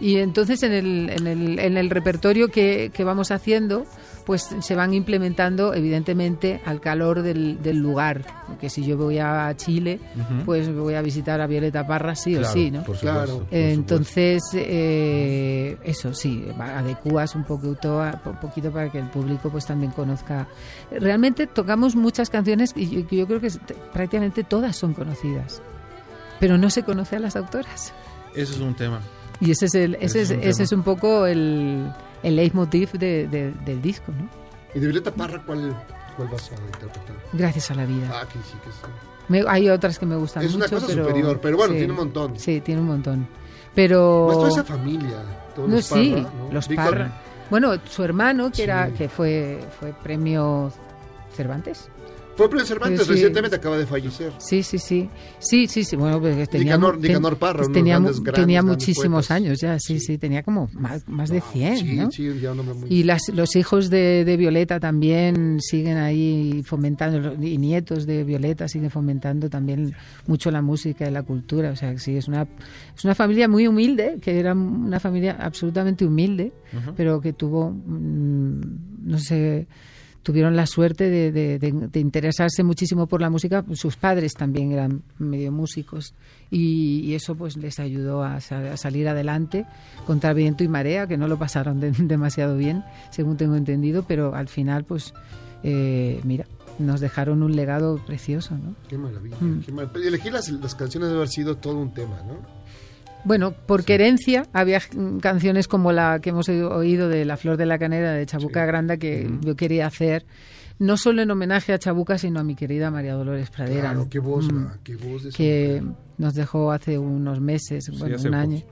Y entonces en el, en el, en el repertorio que, que vamos haciendo, pues se van implementando evidentemente al calor del, del lugar. Porque si yo voy a Chile, pues voy a visitar a Violeta Parra sí o sí, ¿no?
por supuesto, Claro. por
Entonces, eh, eso sí, adecuas un poquito, a- un poquito para que el público pues también conozca. Realmente tocamos muchas canciones y yo, yo creo que prácticamente todas son conocidas, pero no se conoce a las autoras.
Eso es un tema.
Y ese es, el, ese
Ese
es,
es un
ese es un poco el, el leitmotiv de- de- del disco, ¿no?
¿Y de Violeta Parra cuál, cuál vas a interpretar?
Gracias a la vida.
Ah, que sí, que sí.
Me- hay otras que me gustan
Es una
mucho,
cosa
pero-
superior, pero bueno,
sí.
tiene un montón.
Sí, tiene un montón. Pero...
Más toda esa familia. todos
No,
los
sí,
Parra, ¿no?
los
Víctor-
Parra. Bueno, su hermano, que
Sí.
era que fue, fue premio Cervantes.
Fue Cervantes,
Sí,
recientemente acaba de fallecer.
Sí, sí, sí. Sí, sí, sí. Bueno, pues tenía,
Nicanor-
ten-
Parra,
pues tenía,
grandes,
tenía muchísimos años ya, sí, sí, tenía como más, más de 100,
Sí,
¿no?
sí, ya un hombre muy...
Y las, los hijos de, de Violeta también siguen ahí fomentando, y nietos de Violeta siguen fomentando también mucho la música y la cultura. O sea, que sí, es una, es una familia muy humilde, que era una familia absolutamente humilde, pero que tuvo, mm, no sé, tuvieron la suerte de, de- de- de interesarse muchísimo por la música. Sus padres también eran medio músicos y, y eso pues les ayudó a, a salir adelante contra viento y marea, que no lo pasaron de- demasiado bien, según tengo entendido, pero al final pues, eh, mira, nos dejaron un legado precioso, ¿no?
Qué maravilla.
Mm.
qué mar- elegir las, las canciones debe haber sido todo un tema, ¿no?
Bueno, por querencia había canciones como la que hemos oído- de La Flor de la Canera de Chabuca Granda que yo quería hacer, no solo en homenaje a Chabuca, sino a mi querida María Dolores Pradera.
Claro, qué voz,
Mm,
qué voz de
que nos dejó hace unos meses, bueno, un
poco.
año,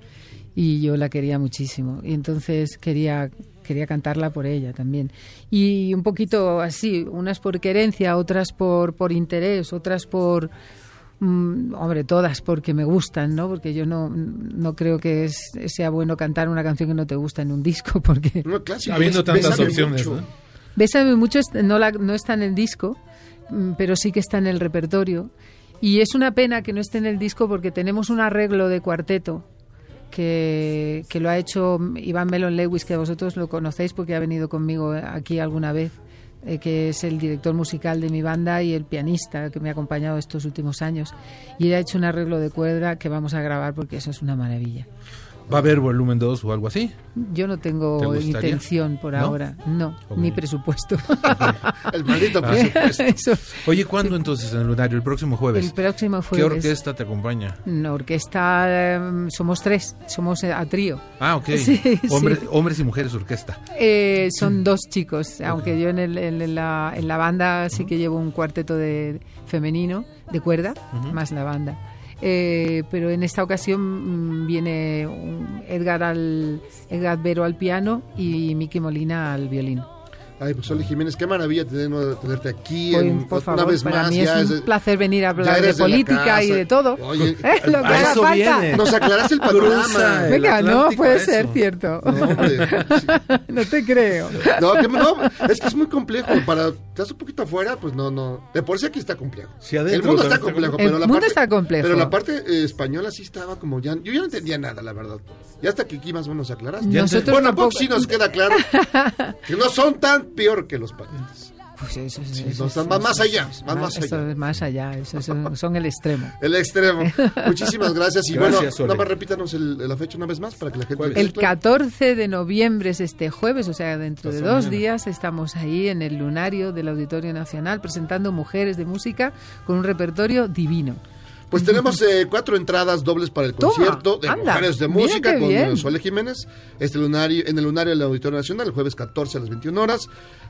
y yo la quería muchísimo. Y entonces quería quería cantarla por ella también. Y un poquito así, unas por querencia, otras por, por interés, otras por... mm, hombre, todas porque me gustan, ¿no? Porque yo no, no creo que es- sea bueno cantar una canción que no te gusta en un disco, porque...
No, clásico,
Habiendo tantas opciones,
mucho.
¿no?
Bésame mucho no, la- no está en el disco, mm, pero sí que está en el repertorio. Y es una pena que no esté en el disco porque tenemos un arreglo de cuarteto que, que lo ha hecho Iván Melon Lewis, que vosotros lo conocéis porque ha venido conmigo aquí alguna vez, eh, que es el director musical de mi banda y el pianista que me ha acompañado estos últimos años. Y él ha hecho un arreglo de cuerda que vamos a grabar porque eso es una maravilla.
¿Va a haber volumen 2 o algo así?
Yo no
¿Te
tengo intención por
¿No?
ahora, no,
Ok.
ni presupuesto.
El maldito
Ah.
presupuesto.
Eso.
Oye, ¿cuándo entonces en el lunario? El próximo jueves.
El próximo
¿Qué
jueves.
orquesta te acompaña?
Una orquesta, em, somos tres, somos eh, a trío.
Ah, ok.
Sí, sí.
Hombre- Hombres y mujeres orquesta.
Eh, son dos chicos, aunque yo en, el- en- la, en la banda sí que llevo un cuarteto de femenino de cuerda, más la banda. Eh, pero en esta ocasión mm, viene Edgar al Edgar Vero al piano y Miki Molina al violín.
Ay, pues Oli Jiménez, qué maravilla tener- tenerte aquí.
Pues,
en-
por
una
favor,
vez
para
más,
mí
ya
es un placer venir a hablar de política y de todo.
Oye,
Eh, lo que haga
eso
falta.
viene. Nos aclaraste el panorama.
El
Venga, no puede ser cierto.
No, hombre, sí.
no te creo.
No, que- no, es que es muy complejo. Para estás un poquito afuera, pues no, no. De por sí aquí está complejo.
Sí, adentro
el mundo está complejo, pero
El
la
mundo
parte,
está complejo.
Pero la parte eh, española sí estaba como ya. Yo ya no entendía nada, la verdad. Y hasta que aquí más o menos aclaraste.
Nosotros
bueno,
tampoco-
tampoco sí nos queda claro que no son tan peor que los parientes.
Pues eso, eso,
Sí,
eso,
no,
eso,
están más- allá,
eso,
más- más
eso
allá.
es más allá, son el extremo.
El extremo. Muchísimas gracias. Y
Gracias,
bueno,
Ole.
nada más repítanos el, la fecha una vez más para que la gente.
El 14 de noviembre es este jueves, o sea, dentro de
Hasta
dos
mañana.
días estamos ahí en el lunario del Auditorio Nacional presentando Mujeres de Música con un repertorio divino.
Pues tenemos eh, cuatro entradas dobles para el
Toma,
concierto de
anda,
Mujeres de Música con Sole Jiménez este lunario, en el lunario del Auditorio Nacional el jueves 14 a las 21 horas.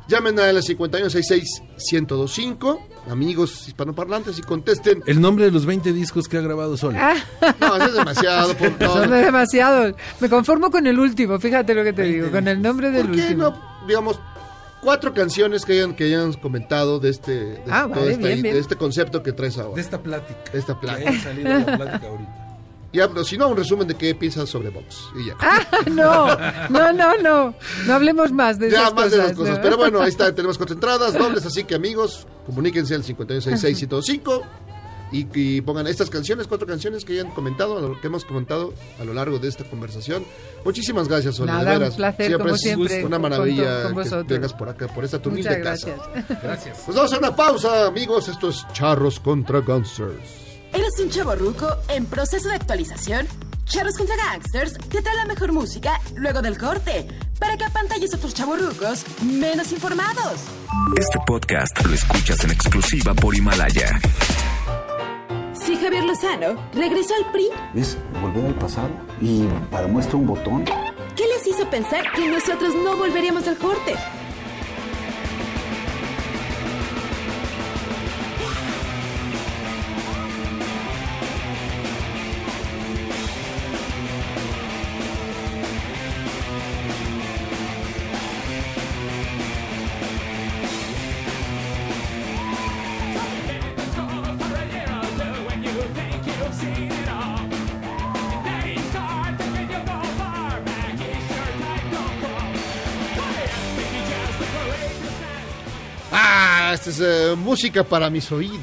Llamen a la 5166-1025, amigos hispanoparlantes, y contesten.
El nombre de los 20 discos que ha grabado Sol.
Ah,
No, eso es demasiado. Por, no,
son demasiados. Me conformo con el último, fíjate lo que te digo, con el nombre del
¿Por qué
último.
no, digamos, cuatro canciones que hayan, que hayan comentado de este, de,
Ah,
toda
vale,
esta-
bien, bien.
de este concepto que traes ahora?
De esta plática.
De esta
Que
plática.
haya salido la plática ahorita.
Ya, pero si no, un resumen de qué piensas sobre Vox. Y ya.
Ah, no, no, no, no. No hablemos más de
Ya,
esas
más de
cosas.
las cosas.
¿no?
Pero bueno, ahí está, tenemos cuatro entradas dobles, así que amigos, comuníquense al 56605 y, y pongan estas canciones, cuatro canciones que hayan comentado, que hemos comentado a lo largo de esta conversación. Muchísimas gracias, Sonia.
Nada,
de
un placer, como
es
siempre,
una maravilla
con
que vengas por acá, por esta tu
Muchas
humilde
gracias.
casa.
Gracias.
Pues vamos a una pausa, amigos. Esto es Charros contra Gangsters.
¿Eres un chavo ruco en proceso de actualización? Charros contra Gangsters te trae la mejor música luego del corte para que apantalles a otros chavos rucos menos informados.
Este podcast lo escuchas en exclusiva por Himalaya.
Si Javier Lozano regresó al PRI,
Es volver al pasado y para muestra un botón.
¿qué les hizo pensar que nosotros no volveríamos al corte?
Ah, esta es eh, música para mis oídos.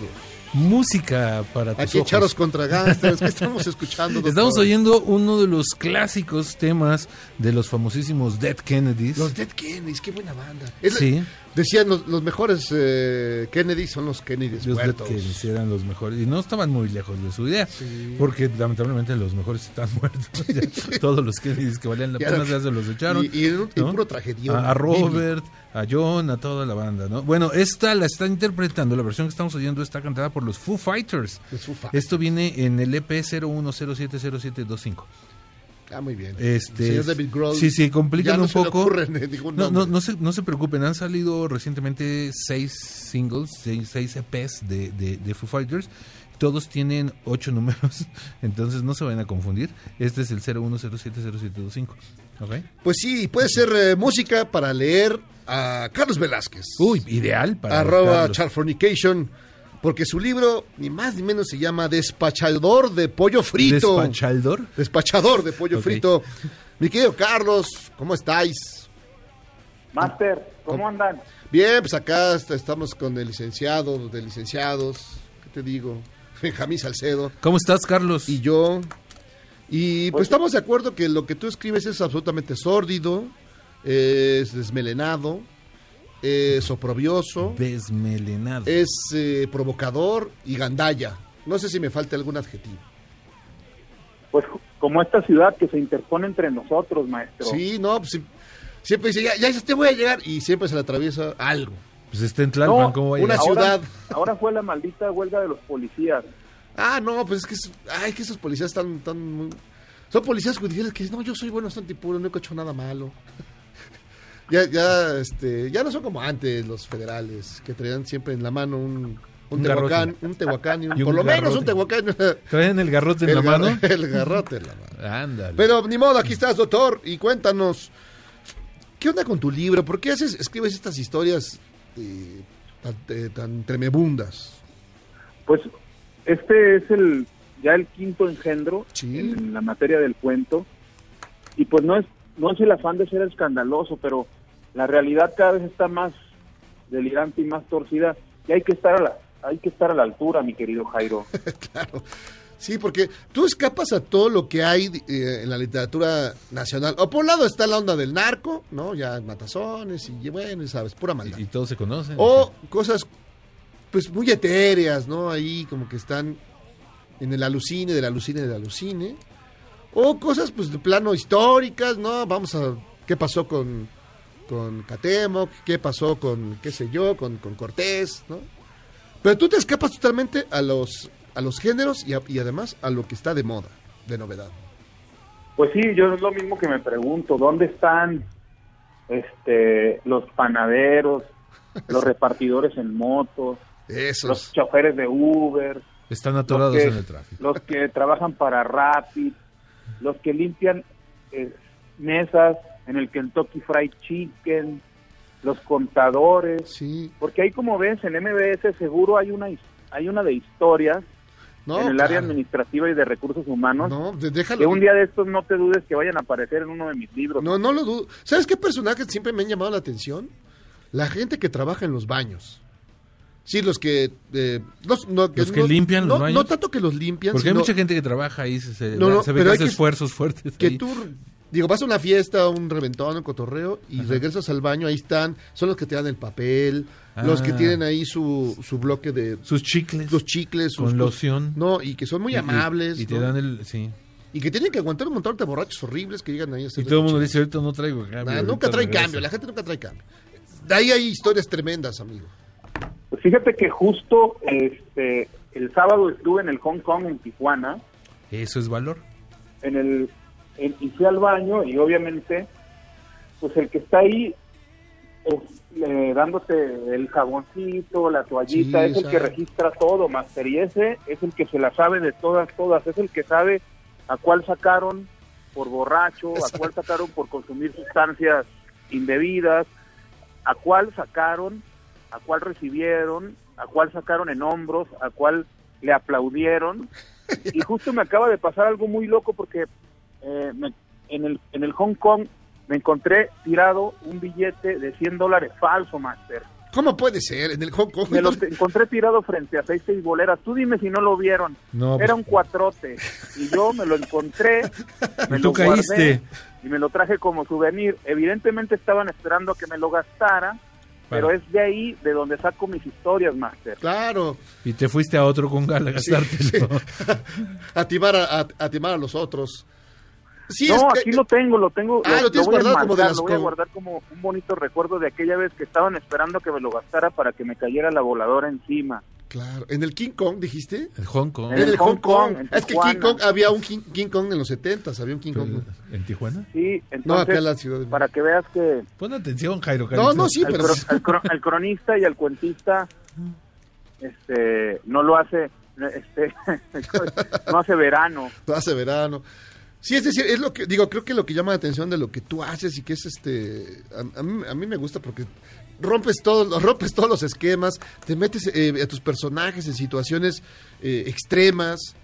Música para tus
Aquí
ojos.
Contra Gangsters. ¿Qué estamos escuchando? doctor?
Estamos oyendo uno de los clásicos temas de los famosísimos Dead Kennedys.
Los Dead Kennedys, qué buena banda. Es la-
Sí.
Decían los, los mejores eh, Kennedys son los
Dead
muertos.
Kennedys eran los mejores y no estaban muy lejos de su idea, porque lamentablemente los mejores están muertos. Ya Todos los Kennedys que valían la pena ya se los echaron.
y- y en puro tragedión.
A, a Robert, a John, a toda la banda, ¿no? Bueno, esta la está interpretando, la versión que estamos oyendo está cantada por los Foo Fighters.
Los Foo Fighters.
Esto viene en el EP 01070725.
Ah, muy bien.
Este,
Señor David Grohl.
Sí, sí, complican
no
un poco.
ningún
no, no, no, se, no se preocupen, han salido recientemente seis singles, seis, seis EPs de, de, de Foo Fighters. Todos tienen ocho números, entonces no se vayan a confundir. Este es el 01070725. ¿Ok?
Pues sí, puede ser eh, música para leer a Carlos Velázquez.
Uy, ideal para
Arroba. Charfornication. Porque su libro, ni más ni menos, se llama Despachador de Pollo Frito.
¿Despachador?
Despachador de Pollo. Frito. Mi querido Carlos, ¿cómo estáis?
Master, ¿cómo andan?
Bien, pues acá est- estamos con el licenciado de licenciados. ¿Qué te digo? Benjamín Salcedo.
¿Cómo estás, Carlos?
Y yo. Y pues estamos de acuerdo que lo que tú escribes es absolutamente sórdido, es desmelenado, es oprobioso,
Desmelenado.
es eh, provocador y gandalla. No sé si me falta algún adjetivo.
Pues como esta ciudad que se interpone entre nosotros, maestro.
Sí, no, pues siempre dice, ya, ya te voy a llegar y siempre se le atraviesa algo.
Pues está en Tlalpan,
No,
¿cómo va a
una ciudad.
Ahora fue la maldita huelga de los policías.
Ah, no, pues es que, es- ay, que esos policías están tan... muy- Son policías judiciales que dicen, no, yo soy bueno, bastante puro, no he hecho nada malo. Ya, ya, este, ya no son como antes los federales, que traían siempre en la mano un, un,
Un
tehuacán,
garrote.
un tehuacán, y un-
Y un
por lo menos un tehuacán.
¿Traen el garrote en la mano?
El garrote en la mano.
Ándale.
Pero ni modo, aquí estás, doctor, y cuéntanos, ¿qué onda con tu libro? ¿Por qué haces, escribes estas historias eh, tan, eh, tan tremebundas?
Pues este es el ya el quinto engendro en la materia del cuento. Y pues no es no es el afán de ser escandaloso, pero la realidad cada vez está más delirante y más torcida y hay que estar a la hay que estar a la altura, mi querido Jairo.
claro. Sí, porque tú escapas a todo lo que hay eh, en la literatura nacional. O por un lado está la onda del narco, ¿no? Ya matazones y bueno, y sabes, pura maldad.
Y todos se conocen.
O cosas, pues muy etéreas, ¿no? Ahí como que están en el alucine, del alucine, del alucine. O cosas, pues de plano históricas, ¿no? Vamos a, ¿qué pasó con, con Catemoc? ¿Qué pasó con, qué sé yo, con, con Cortés, ¿no? Pero tú te escapas totalmente a los, a los géneros y, a- y además a lo que está de moda, de novedad.
Pues sí, yo es lo mismo que me pregunto, ¿dónde están este los panaderos, los repartidores en motos,
Esos.
los choferes de Uber,
Están atorados
los que,
en el tráfico.
los que trabajan para Rapid, los que limpian eh, mesas en el Kentucky Fried Chicken, los contadores, porque ahí como ves en MBS seguro hay una hay una de historias
No,
en el área administrativa y de recursos humanos
No, déjalo.
que un día de estos no te dudes que vayan a aparecer en uno de mis libros.
No, no lo dudo. ¿Sabes qué personajes siempre me han llamado la atención? La gente que trabaja en los baños. Sí, los que... eh, los, no,
Los que
no-
limpian los
no,
baños.
no tanto que los limpian,
Porque hay mucha gente que trabaja ahí, se, se,
No, no,
se ve
pero
que hace
que-
esfuerzos fuertes.
que
ahí.
tú, digo, vas a una fiesta, un reventón, un cotorreo, y regresas al baño, ahí están, son los que te dan el papel, los que
Ah.
tienen ahí su, su bloque de...
Sus chicles.
Los chicles. sus-
Con loción.
No, y que son muy
Y-
amables.
Y, te
¿no?
dan el... Sí.
Y que tienen que aguantar un montón de borrachos horribles que llegan ahí a hacer
Y todo el mundo dice, ahorita no traigo cambio.
Nah, nunca
regreso".
cambio, la gente nunca trae cambio. De ahí hay historias tremendas, amigo.
Pues fíjate que justo este el sábado estuve en el Hong Kong en Tijuana,
Eso es valor.
en el y fui al baño y obviamente pues el que está ahí es, eh, dándote el jaboncito, la toallita,
Sí,
es el que registra todo, Master, y ese es el que se la sabe de todas, todas, es el que sabe a cuál sacaron por borracho, a cuál sacaron por consumir sustancias indebidas, a cuál sacaron, a cuál recibieron, a cuál sacaron en hombros, a cuál le aplaudieron. Y justo me acaba de pasar algo muy loco porque eh, me- en, el, en el Hong Kong me encontré tirado un billete de 100 dólares falso, Master.
¿Cómo puede ser? En el Hong Kong.
Me lo encontré tirado frente a seis seis boleras. Tú dime si no lo vieron.
No,
Era
pues-
un cuatrote. Y yo me lo encontré. Me
Y
lo
tú caíste.
y me lo traje como souvenir. Evidentemente estaban esperando a que me lo gastara. Pero es de ahí de donde saco mis historias, Master.
Claro.
Y te fuiste a otro con gala a gastártelo.
a, timar a, a- a timar a los otros. Sí,
no,
es que-
aquí lo tengo, lo tengo.
Ah, lo tienes
voy a
guardado como de las
Lo voy a guardar como un bonito recuerdo de aquella vez que estaban esperando que me lo gastara para que me cayera la voladora encima.
Claro. ¿En el King Kong dijiste?
En Hong Kong.
En el Hong Kong.
en
es que. King Kong, había un King, King Kong en los 70 había un King Kong.
¿En Tijuana?
Sí,
No,
entonces,
acá en la ciudad de
para que veas que
Pon atención, Jairo.
No, no, sí,
al,
pero...
cro- al cro- al cronista y al cuentista este no lo hace este no hace verano
Lo hace verano. Sí, es decir, es lo que digo, creo que lo que llama la atención de lo que tú haces y que es este a, a mí, a mí me gusta porque rompes todos rompes todos los esquemas, te metes eh, a tus personajes en situaciones eh, extremas,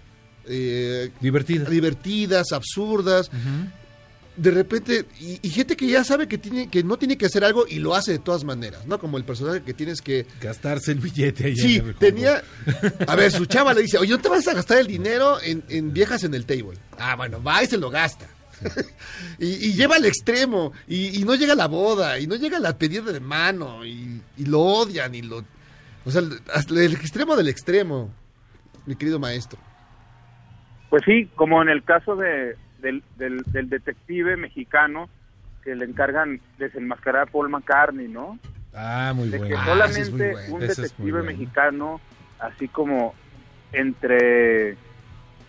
eh,
divertidas,
divertidas, absurdas. De repente y, y gente que ya sabe que tiene que no tiene que hacer algo y lo hace de todas maneras, ¿no? Como el personaje que tienes que
Gastarse el billete ahí.
Sí,
en el Hong
tenía. A ver, su chava le dice, oye, no te vas a gastar el dinero en, en viejas en el table. Ah, bueno, va y se lo gasta. y, y lleva al extremo, y, y no llega a la boda, y no llega a la pedida de mano, y, y lo odian, y lo. O sea, hasta el extremo del extremo, mi querido maestro.
pues sí como en el caso de del, del, del detective mexicano que le encargan desenmascarar a Paul McCartney no
Ah, muy
de
bueno.
que
Ah,
solamente
ese es muy bueno.
un detective
bueno.
mexicano así como entre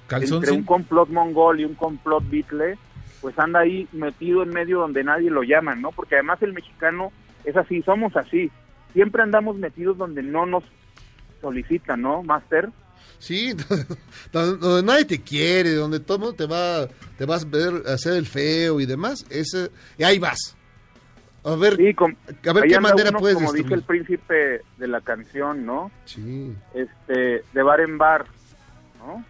Calzón,
entre
sí.
un complot mongol y un complot bitle, pues anda ahí metido en medio donde nadie lo llama, ¿no? Porque además el mexicano es así, somos así. Siempre andamos metidos donde no nos solicitan, ¿no, Master?
Sí, donde, donde nadie te quiere, donde todo el mundo te va, te vas a ver hacer el feo y demás, ese, y ahí vas. A ver, a ver qué manera
uno,
puedes
como dice el príncipe de la canción, ¿no?
Sí.
Este, de bar en bar, ¿no?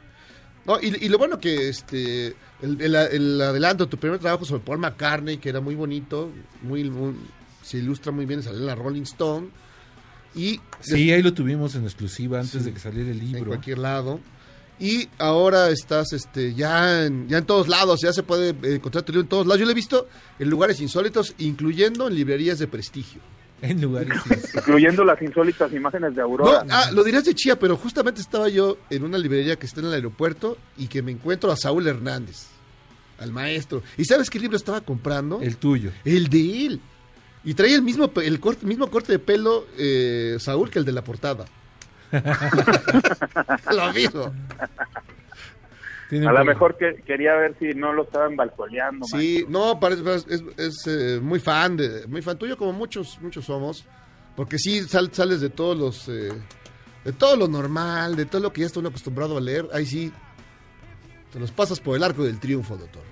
No, y, y lo bueno que este el, el- el adelanto de tu primer trabajo sobre Paul McCartney, que era muy bonito, muy, muy- se ilustra muy bien, salió en la Rolling Stone. Y
Sí, ahí lo tuvimos en exclusiva antes
Sí,
de que saliera el
en
libro.
cualquier lado. Y ahora estás este ya en, ya en todos lados, ya se puede eh, encontrar tu libro en todos lados. Yo lo he visto en lugares insólitos, incluyendo en librerías de prestigio.
En lugares
Incluyendo las insólitas imágenes de Aurora.
No, ah, lo dirás de chía, pero justamente estaba yo en una librería que está en el aeropuerto y que me encuentro a Saúl Hernández, al maestro. ¿Y sabes qué libro estaba comprando?
El tuyo.
El de él. Y traía el mismo, el corte, mismo corte de pelo, eh, Saúl, que el de la portada. lo mismo.
A lo mejor que, quería ver si no lo estaban balconeando.
Sí, no, parece, parece- es, es, eh, muy fan, de, muy fan tuyo, como muchos, muchos somos. Porque sí, sal- sales de todos los... eh, de todo lo normal, de todo lo que ya está uno acostumbrado a leer. Ahí sí, te los pasas por el arco del triunfo, doctor.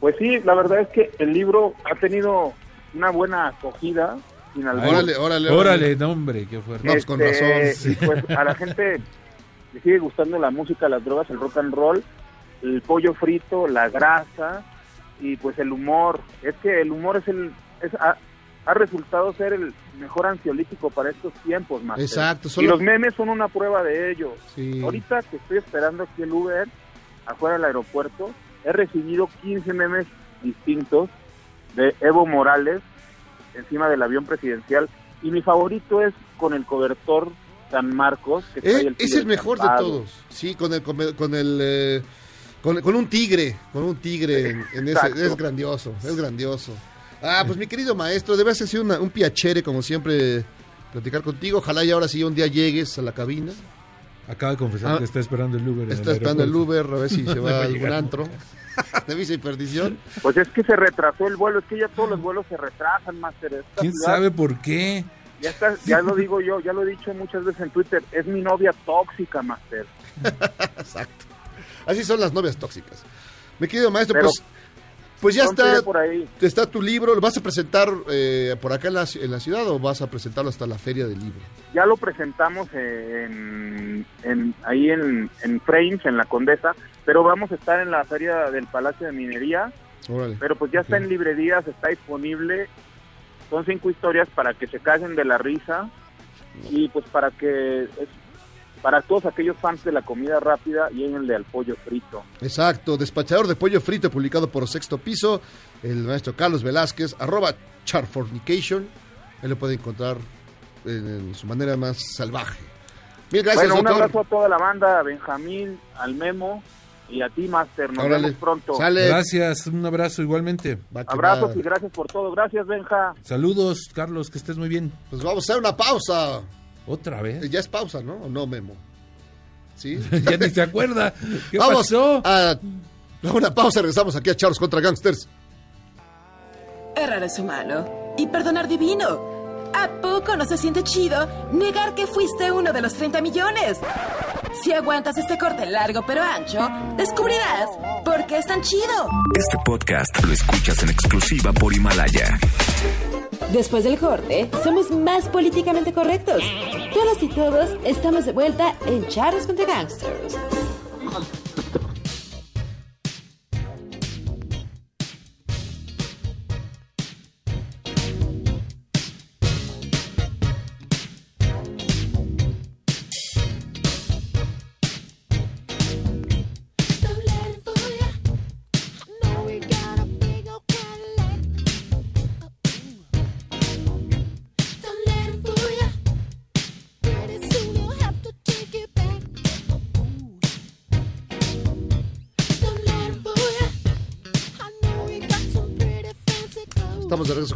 Pues sí, la verdad es que el libro ha tenido una buena acogida. Sin albur.
Órale, órale,
Órale, no, hombre, qué fuerte.
No, pues, con
Este,
razón.
y pues a la gente le sigue gustando la música, las drogas, el rock and roll, el pollo frito, la grasa y pues el humor. Es que el humor es el es, ha, ha resultado ser el mejor ansiolítico para estos tiempos, más.
Exacto,
Y
solo-
los memes son una prueba de ello.
Sí.
Ahorita que estoy esperando aquí el Uber, afuera del aeropuerto, he recibido 15 memes distintos de Evo Morales encima del avión presidencial. Y mi favorito es con el cobertor San Marcos. Que trae
Eh,
el
es el mejor de todos. Sí, con el, con el, eh, con, con un tigre, con un tigre en, en ese, es grandioso, es grandioso. Ah, pues mi querido maestro, debe ser una- un piacere como siempre platicar contigo. Ojalá y ahora sí un día llegues a la cabina.
Acaba de confesar
Ah,
que está esperando el Uber.
Está esperando el. Uber a ver si se va a
a
algún antro. De visa y perdición.
Pues es que se retrasó el vuelo, es que ya todos los vuelos se retrasan, Master. Esta
¿Quién
ciudad-
sabe por qué?
Ya, está, ya lo digo yo, ya lo he dicho muchas veces en Twitter, es mi novia tóxica, Master.
Exacto. Así son las novias tóxicas. Mi querido maestro,
Pero
pues, pues ya está,
por ahí.
está tu libro. ¿Lo vas a presentar eh, por acá en la, ci- en la ciudad o vas a presentarlo hasta la feria del libro?
Ya lo presentamos en, en- ahí en, en Frames, en la Condesa, pero vamos a estar en la feria del Palacio de Minería,
Órale.
pero pues ya está en librerías, está disponible. Son cinco historias para que se caguen de la risa y pues para que para todos aquellos fans de la comida rápida y en el de al pollo frito.
Exacto, despachador de pollo frito publicado por Sexto Piso, el maestro Carlos Velázquez, arroba charfornication. Él lo puede encontrar en, en su manera más salvaje. Mil gracias,
bueno, un
doctor.
abrazo a toda la banda, a Benjamín, al Memo y a ti, Master. Nos
Órale.
vemos pronto.
Gracias, un abrazo igualmente.
Abrazos y gracias por todo. Gracias, Benja.
Saludos, Carlos, que estés muy bien.
Pues vamos a hacer una pausa.
¿Otra vez?
Ya es pausa, ¿no? ¿O no, Memo? ¿Sí?
ya ni se acuerda. ¿Qué
Vamos
pasó?
a una pausa. Regresamos aquí a Charles contra Gangsters.
Errar es humano y perdonar divino. ¿A poco no se siente chido negar que fuiste uno de los 30 millones? Si aguantas este corte largo pero ancho, descubrirás por qué es tan chido.
Este podcast lo escuchas en exclusiva por Himalaya.
Después del corte, somos más políticamente correctos. Todos y todos estamos de vuelta en Charles contra Gangsters.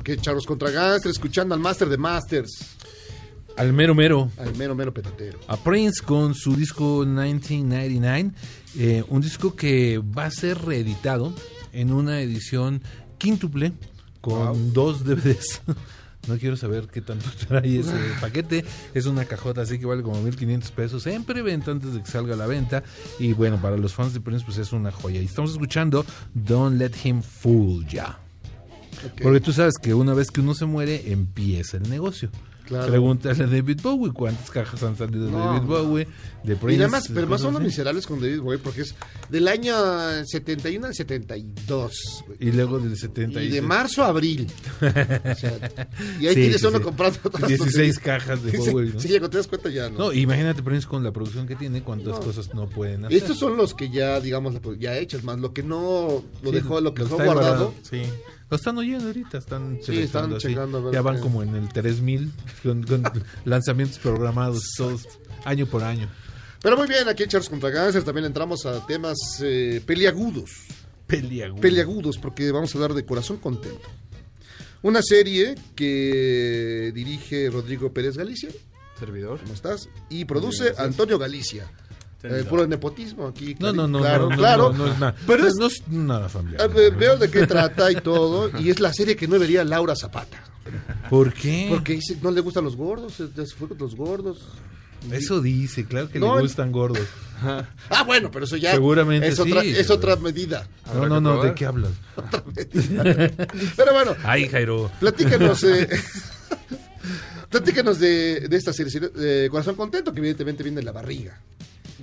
En Charles contra Gangsters, escuchando al Master de Masters,
Al mero mero.
al mero mero petatero.
A Prince con su disco 1999, eh, un disco que va a ser reeditado en una edición quíntuple con dos DVDs. No quiero saber qué tanto trae ese paquete. Es una cajota así que vale como 1500 pesos en preventa antes de que salga a la venta. Y bueno, para los fans de Prince pues es una joya. Y estamos escuchando Don't Let Him Fool Ya. Porque tú sabes que una vez que uno se muere, empieza el negocio.
Claro.
Pregúntale a David Bowie cuántas cajas han salido de
No.
David Bowie, de Prince.
y además, pero más son los miserables con David Bowie, porque es del año 71 al 72. güey.
Y luego del 70
Y de marzo a abril. O sea, y ahí
Sí,
tienes
sí,
uno
sí.
comprando otras
16
cosas.
cajas de Bowie, ¿no?
Sí, cuando te das cuenta ya, ¿no?
No, imagínate Prince con la producción que tiene, cuántas cosas no pueden hacer.
Estos son los que ya, digamos, ya hechos, más lo que no lo dejó, lo que dejó
está
guardado.
Sí. Lo están oyendo ahorita, están
Sí,
seleccionando
están
así.
checando a ver
Ya van
qué-
como en el 3000 con, con lanzamientos programados todos año por año.
Pero muy bien, aquí en Charles contra Gangsters también entramos a temas eh, peliagudos.
Peliagudos.
Peliagudos, porque vamos a hablar de Corazón Contento. Una serie que dirige Rodrigo Pérez Galicia.
Servidor.
¿Cómo estás? Y produce. Antonio Galicia. Eh, puro nepotismo aquí.
No, no, no,
claro,
no, no,
claro.
no, no es nada.
Pero es-
no es nada familiar.
a ver, veo de qué trata y todo. Y es la serie que no vería Laura Zapata.
¿Por qué?
Porque dice, no le gustan los gordos, se se fue con los gordos.
Eso dice, claro que
No,
le gustan gordos.
Ah, bueno, pero eso ya
Seguramente
es, otra, es otra medida.
No, no, no, ¿de qué hablas?
Pero bueno,
Ay, Jairo.
platícanos, eh, platícanos de, de esta serie, de Corazón Contento, que evidentemente viene de la barriga.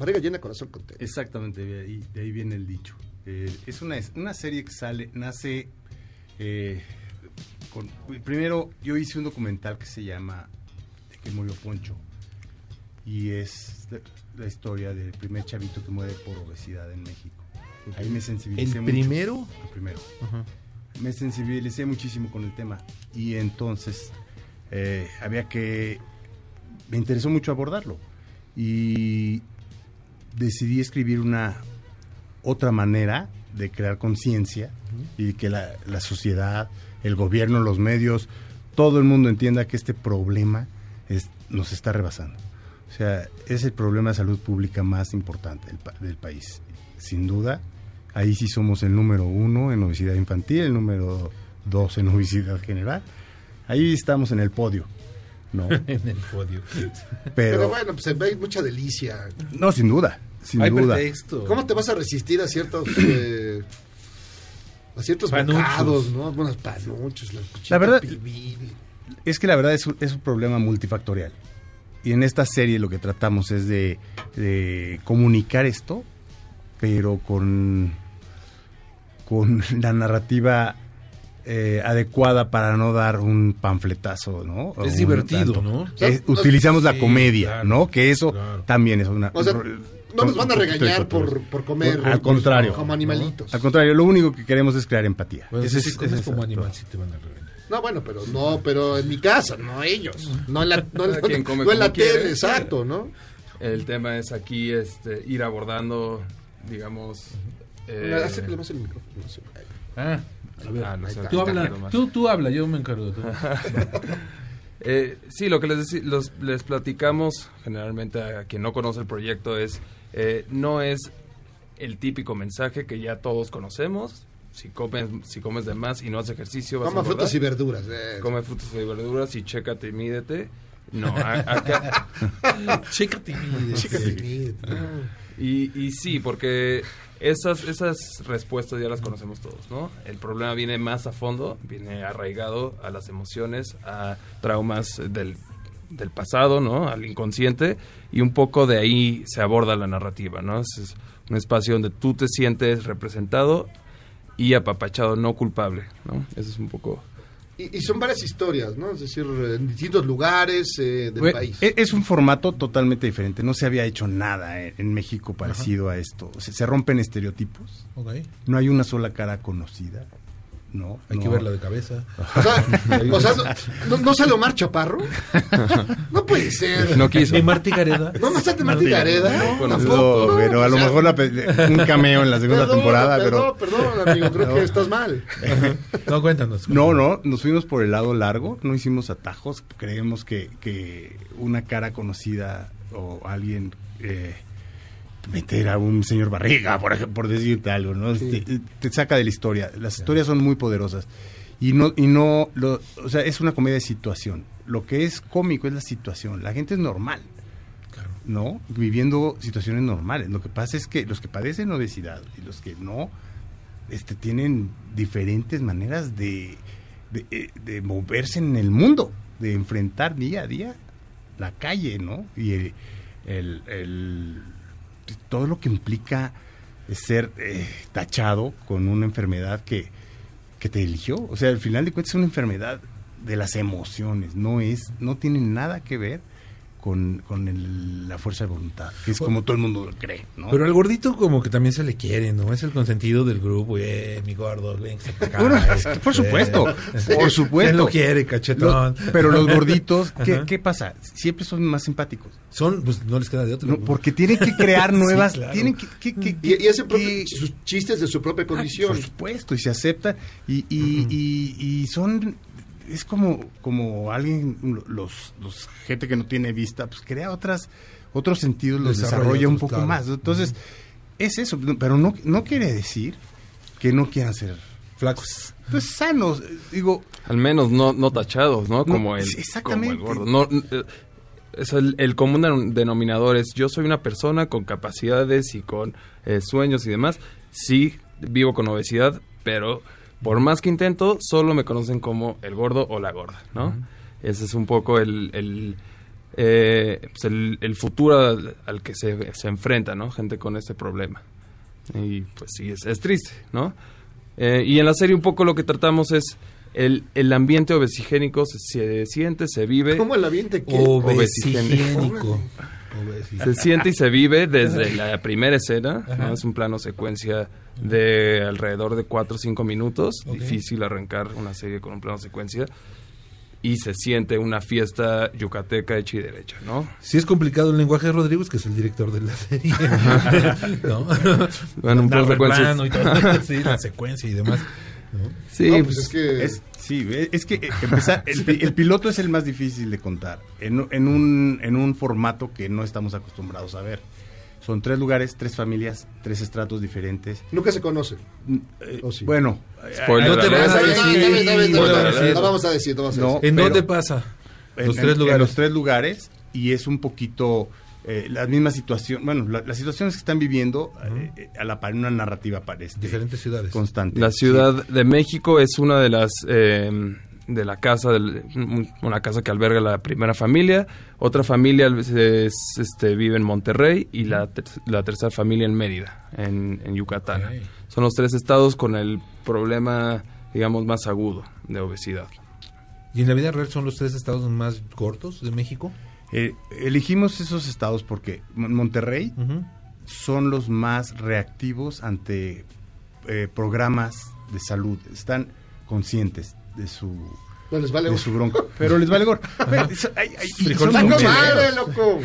Barriga llena, corazón contento.
Exactamente, de ahí, de ahí viene el dicho. Eh, es una, es una serie que sale, nace eh, con- primero, yo hice un documental que se llama De que murió Poncho. Y es la, la historia del primer chavito que muere por obesidad en México. Ahí me sensibilicé
¿El
mucho.
primero?
El primero.
Ajá.
Me sensibilicé muchísimo con el tema. Y entonces eh, había que... Me interesó mucho abordarlo. Y decidí escribir una otra manera de crear conciencia y que la, sociedad, el gobierno, los medios, todo el mundo entienda que este problema nos está rebasando. O sea, es el problema de salud pública más importante del, del país. Sin duda, ahí sí somos el número uno en obesidad infantil, el número dos en obesidad general. Ahí estamos en el podio. ¿No?
en el podio.
Pero,
Pero,
bueno, pues hay mucha delicia.
no, sin duda, sin
Hay
duda.
pretexto.
¿Cómo te vas a resistir a ciertos eh, a ciertos bocados, no? Algunos panuchos, la,
La verdad-
pibil.
Es que la verdad es un, es un problema multifactorial. Y en esta serie lo que tratamos es de, de comunicar esto, pero con, con la narrativa eh, adecuada para no dar un panfletazo, ¿no?
Es
Un
divertido,
tanto.
¿no?
Es- utilizamos la
Sí,
comedia,
claro,
¿no? Que eso
claro.
también es una...
O sea, no nos van a regañar por, por comer
Al contrario.
como animalitos.
Al contrario, lo único que queremos es crear empatía.
Bueno,
Ese
si
es-
comes
ese es
como animal, sí te van a regañar.
No, bueno, pero no, pero en mi casa, no ellos. No en la, no
come
no en la
quiere.
tele, exacto, ¿no?
El tema es aquí este, ir abordando, digamos... eh,
el micrófono. no.
Ah, a ver,
Ah, no sé,
tú, habla, tú, tú habla, yo me encargo de todo.
Eh, sí, lo que les, los- les platicamos generalmente a quien no conoce el proyecto es, eh, no es el típico mensaje que ya todos conocemos. Si comes, si comes de más y no haces ejercicio, vas a
Toma frutas y verduras. eh.
Come frutas y verduras y chécate y mídete. No, a- acá...
Chécate y mídete.
Chécate y mídete.
Y, y sí, porque esas, esas respuestas ya las conocemos todos, ¿no? El problema viene más a fondo, viene arraigado a las emociones, a traumas del, del pasado, ¿no? Al inconsciente, y un poco de ahí se aborda la narrativa, ¿no? Es, un espacio donde tú te sientes representado y apapachado, no culpable, ¿no? Eso es un poco...
Y, y son varias historias, ¿no? Es decir, en distintos lugares eh, del
Bueno,
país.
e- Es un formato totalmente diferente. No se había hecho nada en, en México parecido a esto. Se, se rompen estereotipos.
Ok.
No hay una sola cara conocida. No.
Hay
no.
que verla de cabeza.
O sea, o sea, ¿no, no sale Omar Chaparro? No puede ser.
No quiso.
¿Y Martí Gareda?
¿No más sale Martí Gareda?
No,
Tampoco.
No, pero a lo
O sea,
mejor la un cameo en la segunda
perdón,
temporada,
Perdón,
pero
perdón, amigo, creo
No.
que estás mal.
No, cuéntanos.
no, no, nos fuimos por el lado largo, no hicimos atajos. Creemos que, que una cara conocida o alguien eh, meter a un señor Barriga, por ejemplo, por decirte algo, ¿no? Te, te saca de la historia. Las historias son muy poderosas. Y no, y no, lo, o sea, es una comedia de situación. Lo que es cómico es la situación. La gente es normal. ¿no? Viviendo situaciones normales. Lo que pasa es que los que padecen obesidad y los que no, este, tienen diferentes maneras de, de, eh, de moverse en el mundo, de enfrentar día a día la calle, ¿no? Y el, el- el- todo lo que implica ser eh, tachado con una enfermedad que, que te eligió. O sea, al final de cuentas es una enfermedad de las emociones, no es, no tiene nada que ver con, con el- la fuerza de voluntad, que es como todo el mundo lo cree, ¿no?
Pero al gordito como que también se le quiere, ¿no? Es el consentido del grupo. Eh, mi gordo, ven, que se te cae.
Bueno, por supuesto, por supuesto.
Él lo quiere, cachetón.
Lo- pero los gorditos, ¿qué, qué pasa? Siempre son más simpáticos.
Son, pues no les queda de otro.
No, porque tienen que crear
Sí,
nuevas,
claro.
tienen que, que- que-
Y, y hacen sus chistes de su propia condición.
Por supuesto, y se aceptan. Y, y, y- y son. Es como, como alguien, los, los gente que no tiene vista, pues crea otras, otros sentidos, los
Desarrolla
desarrolla un poco
claro.
más. Entonces, es eso, pero no, no quiere decir que no quieran ser
flacos.
Pues sanos, digo.
Al menos no, no tachados, ¿no? Como el,
exactamente.
como el gordo. No, n- eh, es el, el común denom- denominador es yo soy una persona con capacidades y con eh, sueños y demás. Sí, vivo con obesidad, pero por más que intento, solo me conocen como el gordo o la gorda, ¿no? Ese es un poco el, el, eh, pues el, el futuro al, al que se, se enfrenta, ¿no? Gente con este problema. Y pues sí, es, es triste, ¿no? Eh, y en la serie un poco lo que tratamos es el, el ambiente obesigénico se, se siente, se vive.
¿Cómo el ambiente qué?
Obesigénico.
Se siente y se vive desde la primera escena. ¿no? Es un plano secuencia de alrededor de 4 o 5 minutos. Difícil arrancar una serie con un plano secuencia. Y se siente una fiesta yucateca hecha y derecha, ¿no?
Si es complicado el lenguaje de Rodríguez, que es el director de la serie. ¿No?
Bueno, un plano secuencia
plano y todo. Sí, la secuencia y demás. ¿no?
Sí,
No,
pues,
pues es que...
Es, sí, eh, es que empezar, el, pi- el piloto es el más difícil de contar en, en un, en un formato que no estamos acostumbrados a ver. Son tres lugares, tres familias, tres estratos diferentes.
Nunca se conocen.
Eh,
¿O sí?
Bueno,
Spoiler
No te vas a decir. no te
está
vas a
bien.
decir.
No vamos a decir, no vamos a
No.
decir.
¿En dónde pasa?
en,
Los
en-
tres
en
lugares.
los tres lugares y es un poquito eh, la misma situación, bueno, la- las situaciones que están viviendo eh, eh, a la par una narrativa parece
Diferentes ciudades.
constante.
La Ciudad de México es una de las eh, de la casa del- una casa que alberga la primera familia, otra familia es, este vive en Monterrey y la, ter- la tercera familia en Mérida, en, en Yucatán. Son los tres estados con el problema digamos más agudo de obesidad.
¿Y en la vida real son los tres estados más cortos de México?
Eh, elegimos esos estados porque Mon- Monterrey son los más reactivos ante eh, programas de salud. Están conscientes de su
No les vale
de su bronca. Pero les vale gorro. Pero es- hay- hay- y
Frijoles
son
¡Está
muy
con madre,
cheleros.
loco!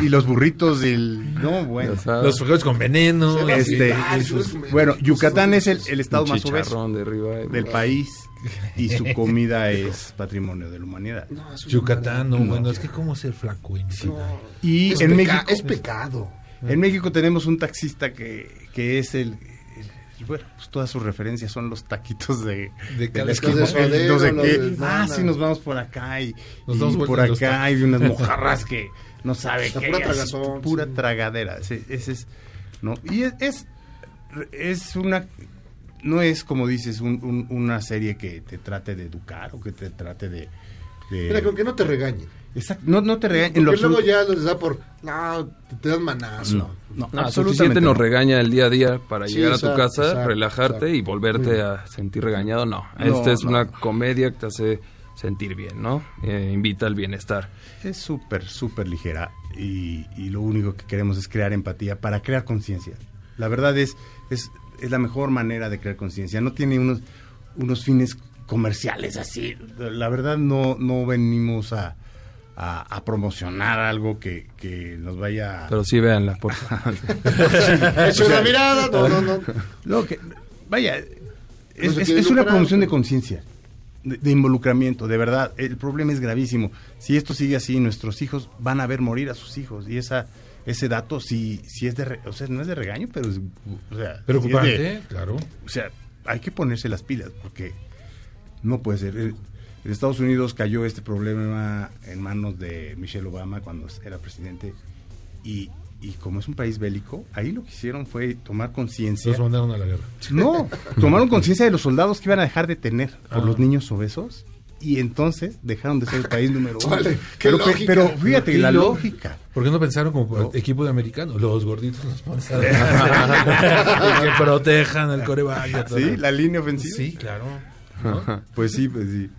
Y, y los burritos del... No, bueno.
Los frijoles con veneno.
Este,
Ah,
y sus- bueno, Yucatán es el, el estado más obeso
de ribeye.
del país y su comida es patrimonio de la humanidad.
No,
Yucatán, no,
No.
bueno, es que cómo ser flaco en?
Y
Es,
en
peca-
México
es pecado.
en México tenemos un taxista que, que es el, el- bueno, pues todas sus referencias son los taquitos de,
De
ah, sí, nos vamos por acá y,
Nos
y
damos
por acá hay unas mojarras que no sabe qué
pura
es,
tragazón,
pura
sí.
tragadera. Ese, ese es, ¿no? Y es, es, es una no es como dices un- un- una serie que te trate de educar o que te trate de, de-
Mira, con que no te regañen.
Exacto, no, no te regañen
Porque luego
absoluto.
ya les da por... No, te, te dan manazo.
No, no,
No,
absolutamente
suficiente nos
no.
regaña el día a día para
Sí,
llegar a tu casa,
exacto,
relajarte
exacto.
y volverte a sentir regañado. No,
No,
esta es
no,
una comedia que te hace sentir bien, ¿no? Eh, invita al bienestar.
Es súper, súper ligera y, y lo único que queremos es crear empatía para crear conciencia. La verdad es, es, es la mejor manera de crear conciencia. No tiene unos, unos fines comerciales así. La verdad no, no venimos a, a, a promocionar algo que, que nos vaya...
Pero sí, véanla, por favor.
Echa una mirada, no, no, no.
No, que, vaya, es, es- es una promoción de conciencia, de, de involucramiento, de verdad. El problema es gravísimo. Si esto sigue así, nuestros hijos van a ver morir a sus hijos. Y esa ese dato sí, sí es de... re- o sea, no es de regaño, pero es... O sea, sí es
Preocupante,
de-
claro.
o sea, hay que ponerse las pilas porque no puede ser. El- En Estados Unidos cayó este problema en manos de Michelle Obama cuando era presidente y, y como es un país bélico, ahí lo que hicieron fue tomar conciencia.
Los mandaron a la guerra.
No, tomaron conciencia de los soldados que iban a dejar de tener por
Ah.
los niños obesos y entonces dejaron de ser el país número uno.
Vale, qué
pero,
lógica.
pero fíjate, la lógica.
¿Por qué no pensaron como equipo de americanos? Los gorditos los pones a... que protejan al coreback.
Sí, la línea ofensiva.
Sí, claro. ¿no?
Pues sí, pues sí.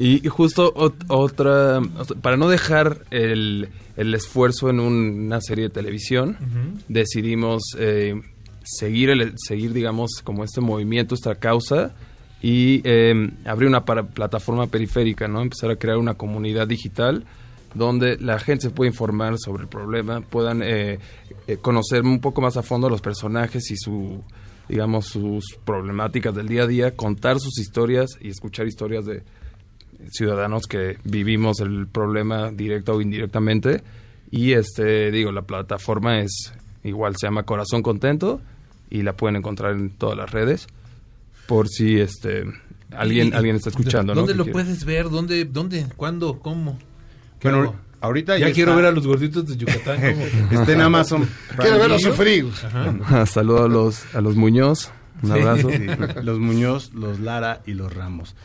Y justo ot- otra, para no dejar el, el esfuerzo en un- una serie de televisión, decidimos eh, seguir, el, seguir, digamos, como este movimiento, esta causa, y eh, abrir una para- plataforma periférica, ¿no? Empezar a crear una comunidad digital donde la gente se puede informar sobre el problema, puedan eh, eh, conocer un poco más a fondo a los personajes y su digamos sus problemáticas del día a día, contar sus historias y escuchar historias de ciudadanos que vivimos el problema directa o indirectamente y este digo la plataforma es igual se llama Corazón Contento y la pueden encontrar en todas las redes por si este alguien
Y-
alguien está escuchando ¿no?
¿Dónde lo puedes ver? ¿Dónde? ¿Dónde? ¿Cuándo? ¿Cómo? ¿Qué
Bueno,
hago?
ahorita
ya,
ya
quiero
está.
ver a los gorditos de Yucatán. ¿cómo?
Está en Amazon.
Quiero verlo
Video.
sufrir.
Ajá.
Saludo a los a los Muñoz un
Sí.
abrazo
Sí, los Muñoz, los Lara y los Ramos.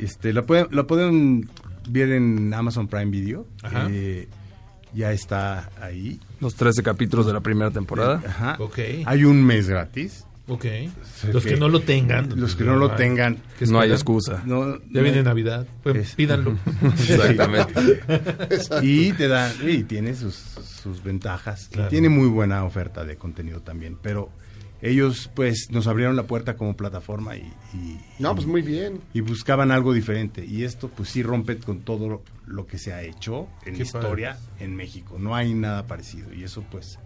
Este, la pueden, la pueden ver en Amazon Prime Video.
Ajá.
Eh, ya está ahí.
los 13 capítulos de la primera temporada
Ajá.
Ok.
Hay un mes gratis
Ok. Los que no lo tengan.
Los que no lo tengan.
¿Qué
No hay excusa.
No,
Ya
no-
viene Navidad. Pues
Es-
pídanlo.
Exactamente.
y te da y tiene sus, sus ventajas
Claro.
tiene muy buena oferta de contenido también pero ellos pues nos abrieron la puerta como plataforma y, y-
No, pues muy bien.
y buscaban algo diferente y esto pues sí rompe con todo lo, que se ha hecho en
Qué
historia en México no hay nada parecido y eso pues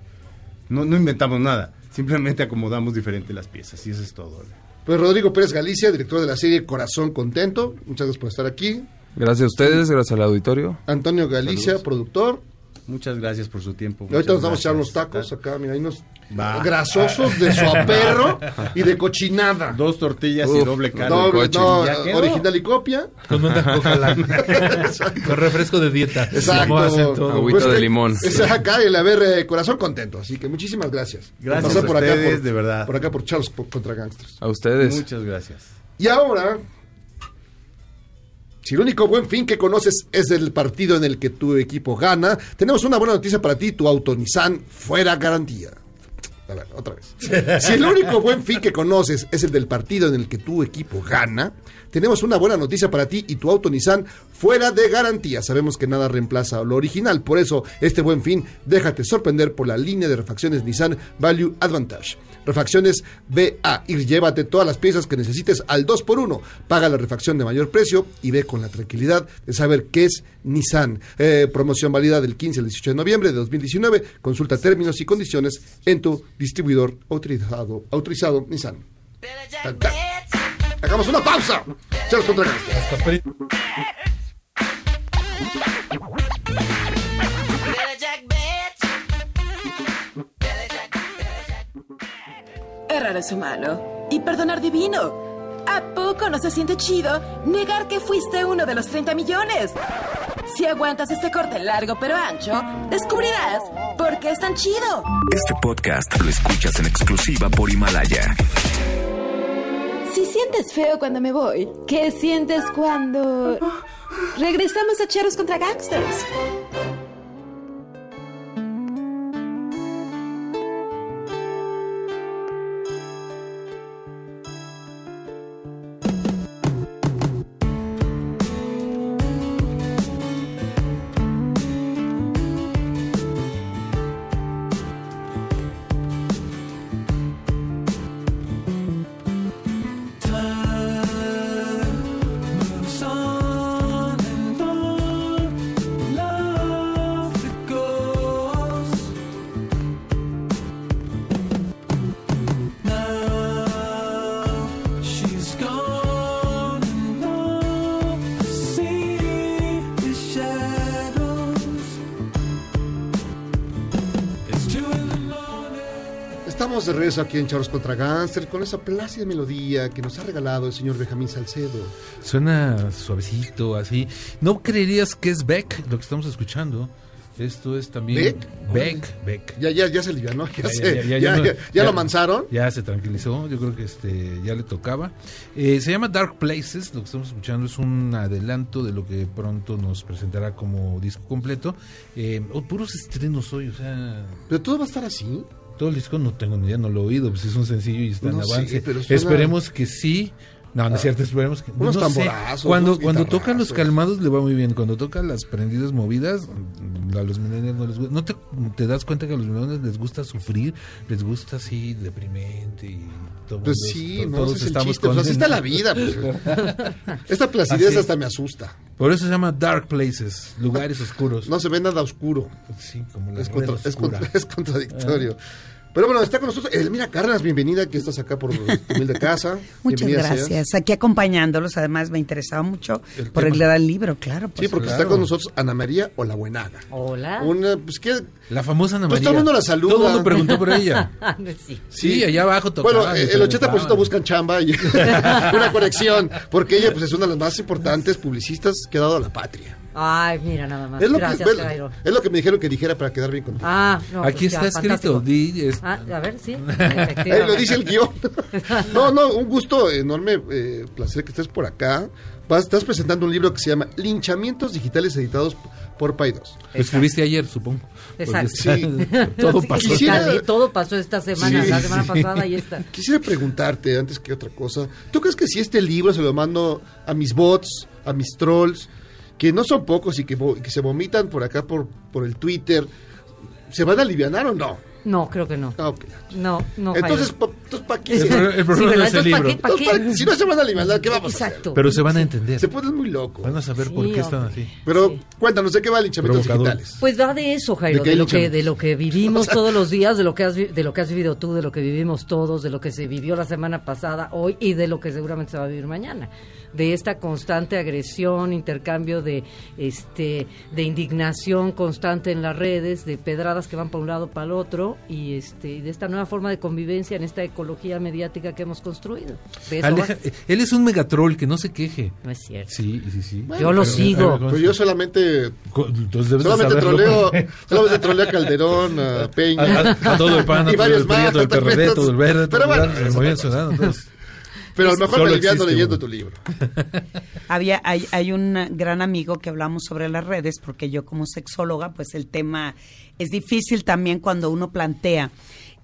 no, no inventamos nada simplemente acomodamos diferente las piezas y eso es todo
Pues Rodrigo Pérez Galicia, director de la serie Corazón Contento. Muchas gracias por estar aquí.
Gracias a ustedes, gracias al auditorio.
Antonio Galicia,
Saludos.
productor.
muchas gracias por su tiempo
Y ahorita nos vamos a echar unos tacos acá, mira, hay unos
Va.
grasosos de suaperro y de cochinada.
dos tortillas y doble carne
No, original y copia.
Con una. Con refresco de dieta.
Exacto.
Agüita
Pues
de
que-
limón.
Es acá el haber eh, corazón contento. Así que muchísimas gracias. por
Gracias
pasar
a
por acá
ustedes,
por-
de verdad.
Por acá por Charles por- contra Gangsters.
A ustedes.
muchas gracias
Y ahora, si el único buen fin que conoces es el partido en el que tu equipo gana, tenemos una buena noticia para ti, tu auto Nissan fuera garantía. A ver, otra vez. Si el único buen fin que conoces es el del partido en el que tu equipo gana, tenemos una buena noticia para ti y tu auto Nissan fuera de garantía. Sabemos que nada reemplaza lo original, por eso este buen fin déjate sorprender por la línea de refacciones Nissan Value Advantage. Refacciones BA y llévate todas las piezas que necesites al 2x1. Paga la refacción de mayor precio y ve con la tranquilidad de saber qué es Nissan. Eh, promoción válida del 15 al 18 de noviembre de 2019. Consulta términos y condiciones en tu distribuidor autorizado, autorizado Nissan. Hagamos una pausa. Charles contra
Errar es humano y perdonar divino. ¿A poco no se siente chido negar que fuiste uno de los 30 millones? Si aguantas este corte largo pero ancho, descubrirás por qué es tan chido.
Este podcast lo escuchas en exclusiva por Himalaya.
Si sientes feo cuando me voy, ¿qué sientes cuando regresamos a Cheros contra Gangsters?
Estamos de regreso aquí en Charles contra Gangsters con esa plácida melodía que nos ha regalado el señor Benjamín Salcedo.
Suena suavecito, así. No creerías que es Beck lo que estamos escuchando. Esto es también.
¿Beck?
Beck, Beck.
Ya, ya, ya se alivianó, ya,
Ya,
sé,
ya, ya,
ya,
no-
lo mansaron.
Ya se tranquilizó, yo creo que este ya le tocaba. Eh, se llama Dark Places, lo que estamos escuchando es un adelanto de lo que pronto nos presentará como disco completo. Eh, oh, puros estrenos hoy, o sea...
Pero todo va a estar así.
Todo el disco no tengo ni idea, no lo he oído, pues es un sencillo y está
No
en
sé,
avance.
pero suena-
Esperemos que sí. No, no es cierto, esperemos que
Unos
no sé.
tamborazos,
Cuando,
unos
cuando tocan los calmados le va muy bien. Cuando tocan las prendidas movidas, a los millennials no les gusta. ¿No te, te das cuenta que a los millennials les gusta sufrir? Les gusta así deprimente y todo.
Pues
mundo-
sí,
to-
no,
todos
ese es el
estamos
chiste, pues así está la vida. pues. Esta placidez
Así.
hasta me asusta.
Por eso se llama Dark Places, lugares oscuros.
No se ve nada oscuro.
Sí, como la
Es, contra- es
oscura.
contra- es contradictorio. Pero bueno, está con nosotros Elmira Cárdenas, bienvenida, que estás acá por tu humilde casa.
Muchas
Bienvenida seas.
gracias. Aquí acompañándolos, además me interesaba mucho
El
por el libro, claro.
Sí, porque está con nosotros Ana María Olabuenaga.
Hola.
Una, pues, ¿qué?
La famosa Ana
Pues
María.
todo el mundo la saluda.
Todo el mundo preguntó por ella.
sí.
Sí, allá abajo tocaba.
Bueno, eh, el 80% buscan chamba y una conexión, porque ella pues es una de las más importantes publicistas que ha dado a la patria.
Ay, mira nada más.
Es lo,
Gracias,
que,
Jairo.
es lo que me dijeron que dijera para quedar bien contigo.
Ah, no,
Aquí
pues ya,
está escrito.
fantástico.
di- es-
Ah, a ver, sí.
Ahí lo dice el guion. No, no, un gusto enorme, eh, placer que estés por acá. Vas- estás presentando un libro que se llama Linchamientos Digitales Editados por Pay 2.
Lo escribiste ayer, supongo.
Exacto.
Porque está- todo
Sí,
pasó.
quisiera- y todo pasó esta semana,
Sí,
la semana
sí.
pasada y esta.
Quisiera preguntarte, antes que otra cosa, ¿tú crees que si este libro se lo mando a mis bots, a mis trolls, que no son pocos y que, que se vomitan por acá por, por el Twitter, ¿se van a alivianar o no?
No, creo que no.
Ah.
No, no.
Entonces,
Jairo.
pa- entonces, ¿para qué?
El pro- el problema
Sí,
no
¿verdad?
es el
¿para
libro.
qué? ¿Para
Entonces,
qué?
¿para- si no se van a aliviar, ¿qué vamos a
Exacto.
Pero se van a entender.
Se ponen muy locos.
Van a saber por qué están así.
Pero cuéntanos, ¿de qué va el linchamientos
Provocador.
digitales?
Pues va de eso, Jairo,
¿De
lo que, de lo que vivimos
O sea-
todos los días, de lo que has vi- de lo que has vivido tú, de lo que vivimos todos, de lo que se vivió la semana pasada, hoy y de lo que seguramente se va a vivir mañana. De esta constante agresión, intercambio de este de indignación constante en las redes, de pedradas que van para un lado para el otro y este de esta nueva forma de convivencia en esta ecología mediática que hemos construido.
Aleja- él es un megatroll que no se queje.
No es cierto.
Sí, sí, sí.
Yo lo sigo.
Pues yo solamente
Entonces debes de
solamente troleo, solamente troleo a Calderón, a Peña,
A, a- a todo el PAN, a todo el PRI, a
más,
todo el PRD, todo el Verde, todo
Pero
el,
bueno,
el Movimiento Ciudadano.
Pero a lo mejor me aliviando leyendo
uno.
tu libro.
Había, hay, hay un gran amigo que hablamos sobre las redes, porque yo como sexóloga, pues el tema es difícil también cuando uno plantea.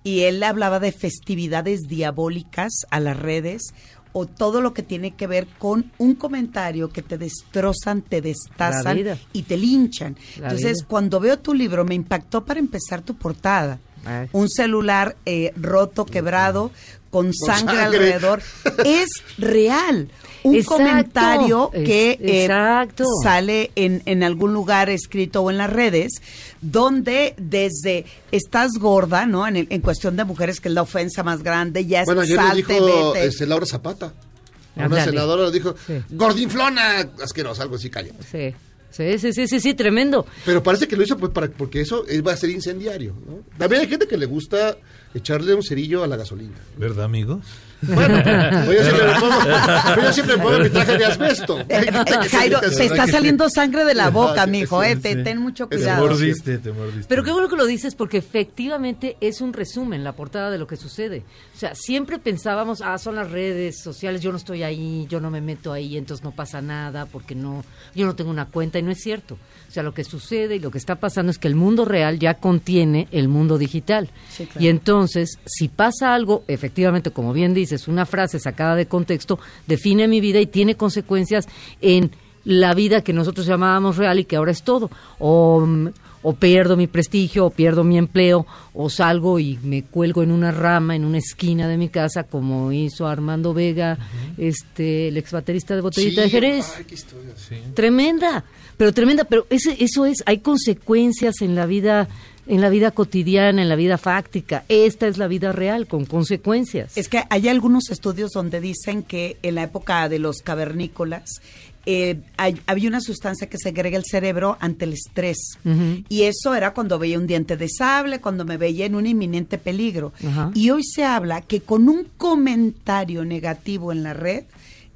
Y él hablaba de festividades diabólicas a las redes o todo lo que tiene que ver con un comentario que te destrozan, te destazan y te linchan.
La
Entonces,
vida.
cuando veo tu libro, me impactó para empezar tu portada.
Ay.
Un celular eh, roto, quebrado, con sangre,
sangre.
alrededor. Es real. Un
Exacto.
comentario
Es-
que eh, sale en, en algún lugar escrito o en las redes, donde desde estás gorda, ¿no? En, el- en cuestión de mujeres, que es la ofensa más grande, ya
Bueno, le
salte,
dijo
vete.
este, Laura Zapata. Una
Ándale.
senadora dijo, gordinflona, asquerosa, algo así, cállate.
Sí.
Sí, sí, sí, sí, sí, tremendo.
Pero parece que lo hizo pues para, porque eso es- va a ser incendiario, ¿no? También hay gente que le gusta echarle un cerillo a la gasolina.
¿Verdad, amigos?
Bueno, pues yo siempre me pongo, pues yo siempre me pongo mi traje de asbesto.
Eh, eh, Jairo, te está saliendo sangre de la boca, mijo, eh, te- ten mucho
Te
cuidado.
mordiste, te mordiste.
Pero qué bueno que lo dices porque efectivamente es un resumen, la portada de lo que sucede. O sea, siempre pensábamos, ah, son las redes sociales, yo no estoy ahí, yo no me meto ahí, entonces no pasa nada porque no, yo no tengo una cuenta y no es cierto. O sea, lo que sucede y lo que está pasando es que el mundo real ya contiene el mundo digital.
Sí, claro.
Y entonces, si pasa algo, efectivamente, como bien dices, una frase sacada de contexto, define mi vida y tiene consecuencias en la vida que nosotros llamábamos real y que ahora es todo. O, mm, o pierdo mi prestigio, o pierdo mi empleo, o salgo y me cuelgo en una rama, en una esquina de mi casa, como hizo Armando Vega, este, el ex baterista de Botellita de Jerez.
ay, qué historia.
Tremenda, pero tremenda, pero ese, eso es, hay consecuencias en la vida, en la vida cotidiana, en la vida fáctica. Esta es la vida real, con consecuencias.
Es que hay algunos estudios donde dicen que en la época de los cavernícolas eh, hay- había una sustancia que segrega el cerebro ante el estrés. Y eso era cuando veía un diente de sable, cuando me veía en un inminente peligro. Y hoy se habla que con un comentario negativo en la red,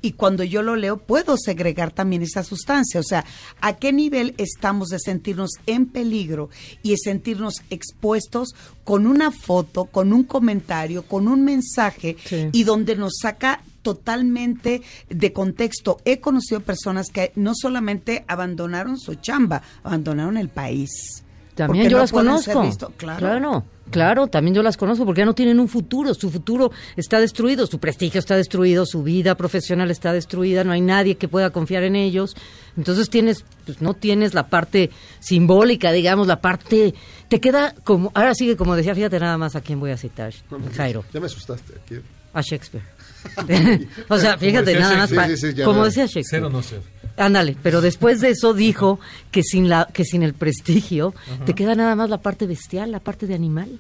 y cuando yo lo leo, puedo segregar también esa sustancia. O sea, ¿a qué nivel estamos de sentirnos en peligro y de sentirnos expuestos con una foto, con un comentario, con un mensaje y donde nos saca totalmente de contexto. He conocido personas que no solamente abandonaron su chamba, abandonaron el país.
También
Porque
yo
no
las conozco.
ser visto- Claro.
claro, claro, también yo las conozco porque ya no tienen un futuro. Su futuro está destruido, su prestigio está destruido, su vida profesional está destruida, no hay nadie que pueda confiar en ellos. Entonces tienes, pues no tienes la parte simbólica, digamos, la parte. Te queda como. Ahora sigue como decía, fíjate nada más a quién voy a citar, Jairo.
Ya me asustaste. Aquí.
A Shakespeare. o sea, fíjate, nada más.
Sí, sí, sí, ya
como decía Shakespeare.
Ser o no ser.
Ándale, pero después de eso dijo que sin la que sin el prestigio te queda nada más la parte bestial, la parte de animal.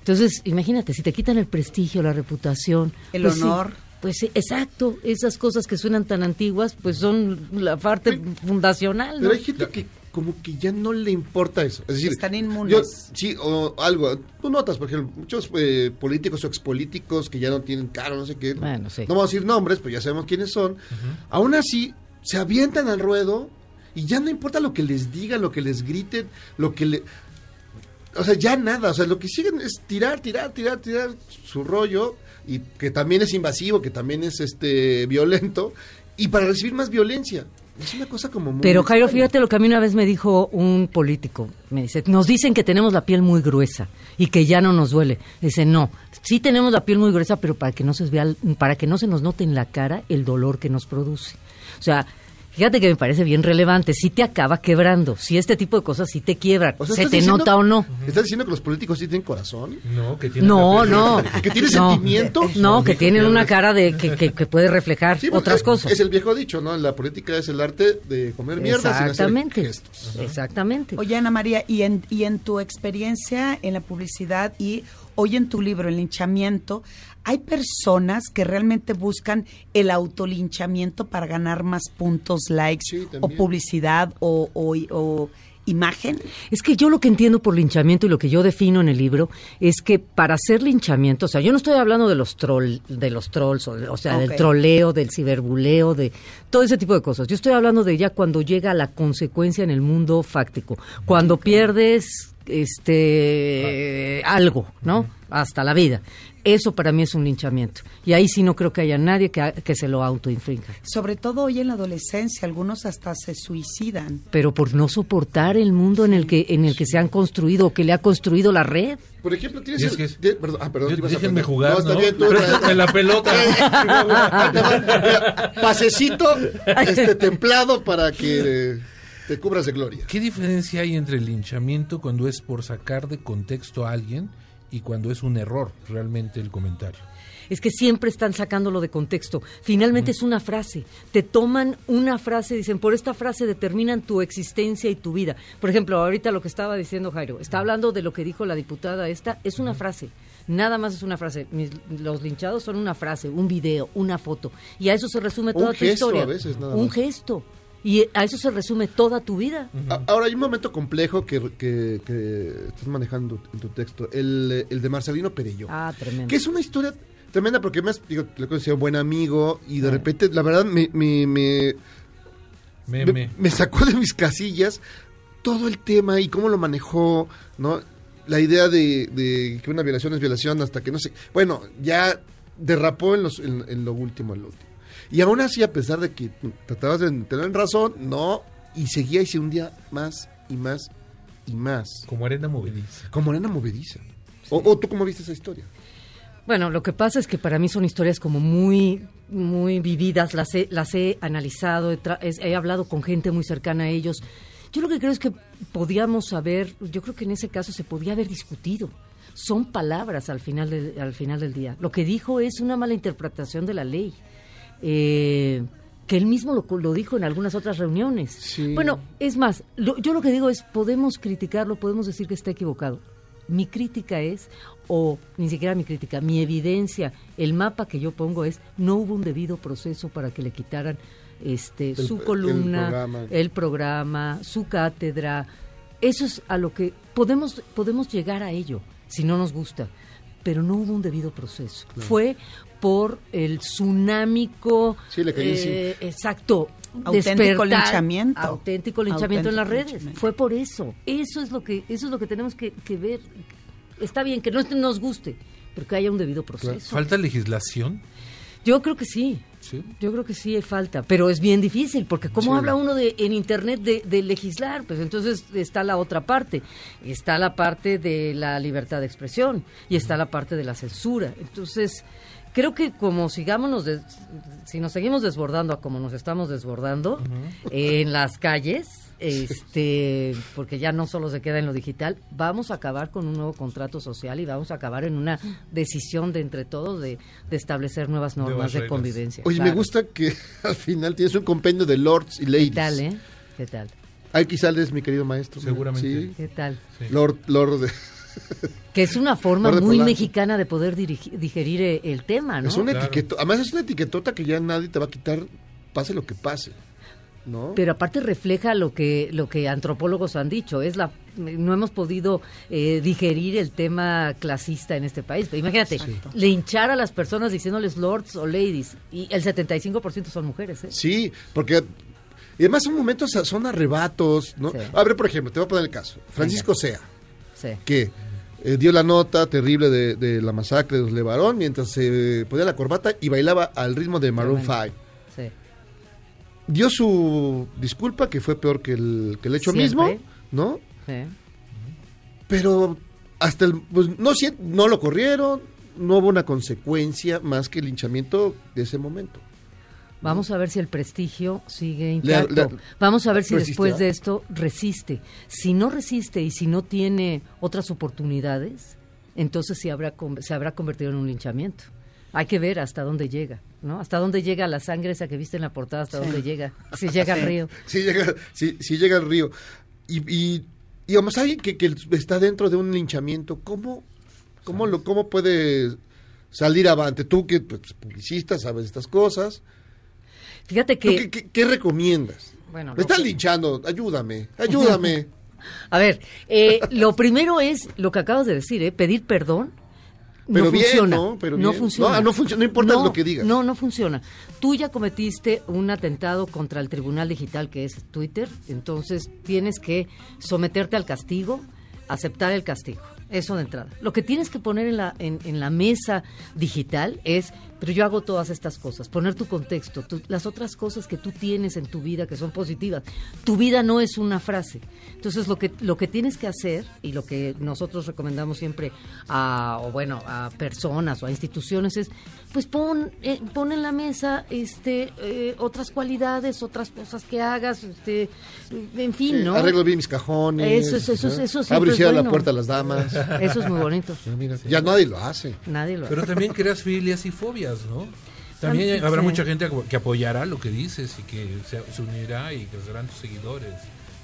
Entonces, imagínate, si te quitan el prestigio, la reputación,
El
pues sí,
honor.
pues sí, exacto, esas cosas que suenan tan antiguas, pues son la parte fundacional, ¿no?
Pero hay gente que como que ya no le importa eso. Es decir,
Están
yo-
inmunes.
sí, o algo. Tú notas, por ejemplo, muchos eh, políticos o expolíticos que ya no tienen caro, no sé qué.
Bueno, sí.
No vamos a decir nombres, pues ya sabemos quiénes son. Aún así, se avientan al ruedo y ya no importa lo que les digan, lo que les griten, lo que le... O sea, ya nada. O sea, lo que siguen es tirar, tirar, tirar, tirar su rollo y que también es invasivo, que también es este violento y para recibir más violencia. Es una cosa como muy...
Pero Jairo, fíjate lo que a mí una vez me dijo un político. Me dice, nos dicen que tenemos la piel muy gruesa y que ya no nos duele. Dice, no, sí tenemos la piel muy gruesa, pero para que no se vea, para que no se nos note en la cara el dolor que nos produce. O sea, fíjate que me parece bien relevante. Si te acaba quebrando, si este tipo de cosas sí te quiebran,
O sea,
se
¿estás
te
diciendo-
nota o no.
¿Estás diciendo que los políticos sí tienen corazón?
No, que
No, no.
¿Que tienen
No.
sentimientos?
No, que tienen una cara de que, que, que puede reflejar
Sí,
otras cosas.
Es el viejo dicho, ¿no? La política es el arte de comer mierda sin hacer
Exactamente.
gestos.
Exactamente.
Oye, Ana María, y en, y en tu experiencia en la publicidad y hoy en tu libro, El linchamiento, hay personas que realmente buscan el autolinchamiento para ganar más puntos, likes o publicidad o, o- o imagen.
Es que yo lo que entiendo por linchamiento y lo que yo defino en el libro es que para hacer linchamiento, o sea, yo no estoy hablando de los troll, de los trolls, o, o sea, del troleo, del ciberbuleo, de todo ese tipo de cosas. Yo estoy hablando de ya cuando llega la consecuencia en el mundo fáctico, cuando pierdes este algo, ¿no? Hasta la vida. Eso para mí es un linchamiento. Y ahí sí no creo que haya nadie que, que se lo autoinfrinja.
Sobre todo hoy en la adolescencia, algunos hasta se suicidan.
Pero por no soportar el mundo en el que en el que se han construido o que le ha construido la red.
Por ejemplo, tienes...
Es que es-
de- perdón, ah, perdón,
Yo-
a
déjenme jugar,
No, está
¿no?
bien, tú-
Préstame la pelota.
Pasecito este, templado para que eh, te cubras de gloria.
¿Qué diferencia hay entre el linchamiento cuando es por sacar de contexto a alguien y cuando es un error realmente el comentario?
Es que siempre están sacándolo de contexto. Finalmente es una frase. Te toman una frase, dicen, por esta frase determinan tu existencia y tu vida. Por ejemplo, ahorita lo que estaba diciendo Jairo, está hablando de lo que dijo la diputada esta, es una frase. Nada más es una frase. Mis- los linchados son una frase, un video, una foto. Y a eso se resume
Un
toda tu
gesto
historia.
a veces, nada
un
más.
gesto. Y a eso se resume toda tu vida.
Ahora, hay un momento complejo que, que- que estás manejando en tu texto, el, el de Marcelino Perello.
Ah, tremendo.
Que es una historia tremenda porque me has, digo, le conocía buen amigo y de repente, la verdad, me, me, me, me- me sacó de mis casillas todo el tema y cómo lo manejó, ¿no? La idea de, de que una violación es violación hasta que no sé. Bueno, ya derrapó en, los, en, en lo último, en lo último. Y aún así, a pesar de que tratabas de tener razón, no, y seguía y se hundía más y más y más.
Como arena movediza.
Como arena movediza. O, o tú cómo viste esa historia?
Bueno, lo que pasa es que para mí son historias como muy, muy vividas, las he, las he analizado, he, he hablado con gente muy cercana a ellos. Yo lo que creo es que podíamos haber, yo creo que en ese caso se podía haber discutido. Son palabras al final del, al final del día. Lo que dijo es una mala interpretación de la ley. Eh, que él mismo lo, lo dijo en algunas otras reuniones. Bueno, es más, lo- yo lo que digo es, podemos criticarlo, podemos decir que está equivocado. Mi crítica es, o ni siquiera mi crítica, mi evidencia, el mapa que yo pongo es, no hubo un debido proceso para que le quitaran este,
El-
su
el
columna,
programa.
el programa, su cátedra. Eso es a lo que podemos, podemos llegar a ello, si no nos gusta. Pero no hubo un debido proceso.
Claro.
Fue por el tsunámico.
Sí, le cayó
eh, Exacto.
Auténtico linchamiento.
Auténtico linchamiento en las redes.
linchamiento.
Fue por eso. Eso es lo que, eso es lo que tenemos que, que ver. Está bien que no nos guste, pero que haya un debido proceso.
¿Falta legislación?
Yo creo que sí. Yo creo que sí hay falta, pero es bien difícil porque cómo
Sí.
habla uno de en internet de, de legislar, pues entonces está la otra parte, está la parte de la libertad de expresión y está la parte de la censura. Entonces creo que como sigámonos, des- si nos seguimos desbordando a como nos estamos desbordando en las calles, este, porque ya no solo se queda en lo digital, vamos a acabar con un nuevo contrato social y vamos a acabar en una decisión de entre todos de, de establecer nuevas normas
Nuevas
de convivencia.
Oye, me gusta que al final tienes un compendio de lords y ladies.
¿Qué tal, eh? ¿Qué tal?
Aquí sales, mi querido maestro.
Seguramente.
Sí.
¿Qué tal?
Lord, lord de-
Que es una forma muy
Polanco.
mexicana de poder digerir eh, el tema, ¿no?
Es una etiqueta, además es una etiquetota que ya nadie te va a quitar, pase lo que pase. ¿No?
Pero aparte refleja lo que lo que antropólogos han dicho, es la no hemos podido eh, digerir el tema clasista en este país. Pero imagínate, linchar a las personas diciéndoles lords o ladies y el 75% son mujeres, ¿eh?
Sí, porque y además son momentos, son arrebatos, ¿no? A ver, por ejemplo, te voy a poner el caso. Francisco Sea,
Sí.
que eh, dio la nota terrible de, de la masacre de los Levarón mientras se ponía la corbata y bailaba al ritmo de Maroon 5.
Sí.
dio su disculpa, que fue peor que el, que el hecho
Siempre.
mismo, ¿no?
Sí.
Pero hasta el, pues no, no lo corrieron, no hubo una consecuencia más que el linchamiento de ese momento.
Vamos a ver si el prestigio sigue intacto.
le-
Vamos a ver si
¿Resiste,
después de esto resiste. Si no resiste y si no tiene otras oportunidades, entonces se habrá, con- se habrá convertido en un linchamiento. Hay que ver hasta dónde llega, ¿no? Hasta dónde llega la sangre esa que viste en la portada, hasta
Sí.
dónde llega. Si llega al
Sí.
río.
Si llega, si, si llega al río. Y, y, y digamos, alguien que, que está dentro de un linchamiento, ¿cómo, cómo, lo, cómo puede salir avante? Tú que pues, publicista, sabes estas cosas.
Fíjate
¿Tú
que...
¿Qué, qué- qué recomiendas?
Bueno,
Me están
que-
linchando, ayúdame, ayúdame.
A ver, eh, lo primero es lo que acabas de decir, ¿eh? pedir perdón.
Pero
no
bien,
funciona.
¿no? Pero
no
bien.
funciona.
No, no funciona, no importa lo que digas.
No, no funciona. Tú ya cometiste un atentado contra el Tribunal Digital que es Twitter, entonces tienes que someterte al castigo, aceptar el castigo. Eso de entrada. Lo que tienes que poner en la, en, en la mesa digital es, pero yo hago todas estas cosas, poner tu contexto, las otras cosas que tú tienes en tu vida que son positivas. Tu vida no es una frase. Entonces lo que, lo que tienes que hacer y lo que nosotros recomendamos siempre a, o bueno, a personas o a instituciones es, pues pon, eh, pon en la mesa este, eh, otras cualidades, otras cosas que hagas, este, en fin,
Sí,
¿no?
Arreglo bien mis cajones.
Eso es- eso eso siempre
Abro y cierro la
bueno.
puerta a las damas.
Eso es muy bonito.
Ya, mira, ya nadie lo hace.
Nadie lo
Pero también creas filias y fobias, ¿no? También habrá
sí.
mucha gente que apoyará lo que dices y que se, se unirá y que serán tus seguidores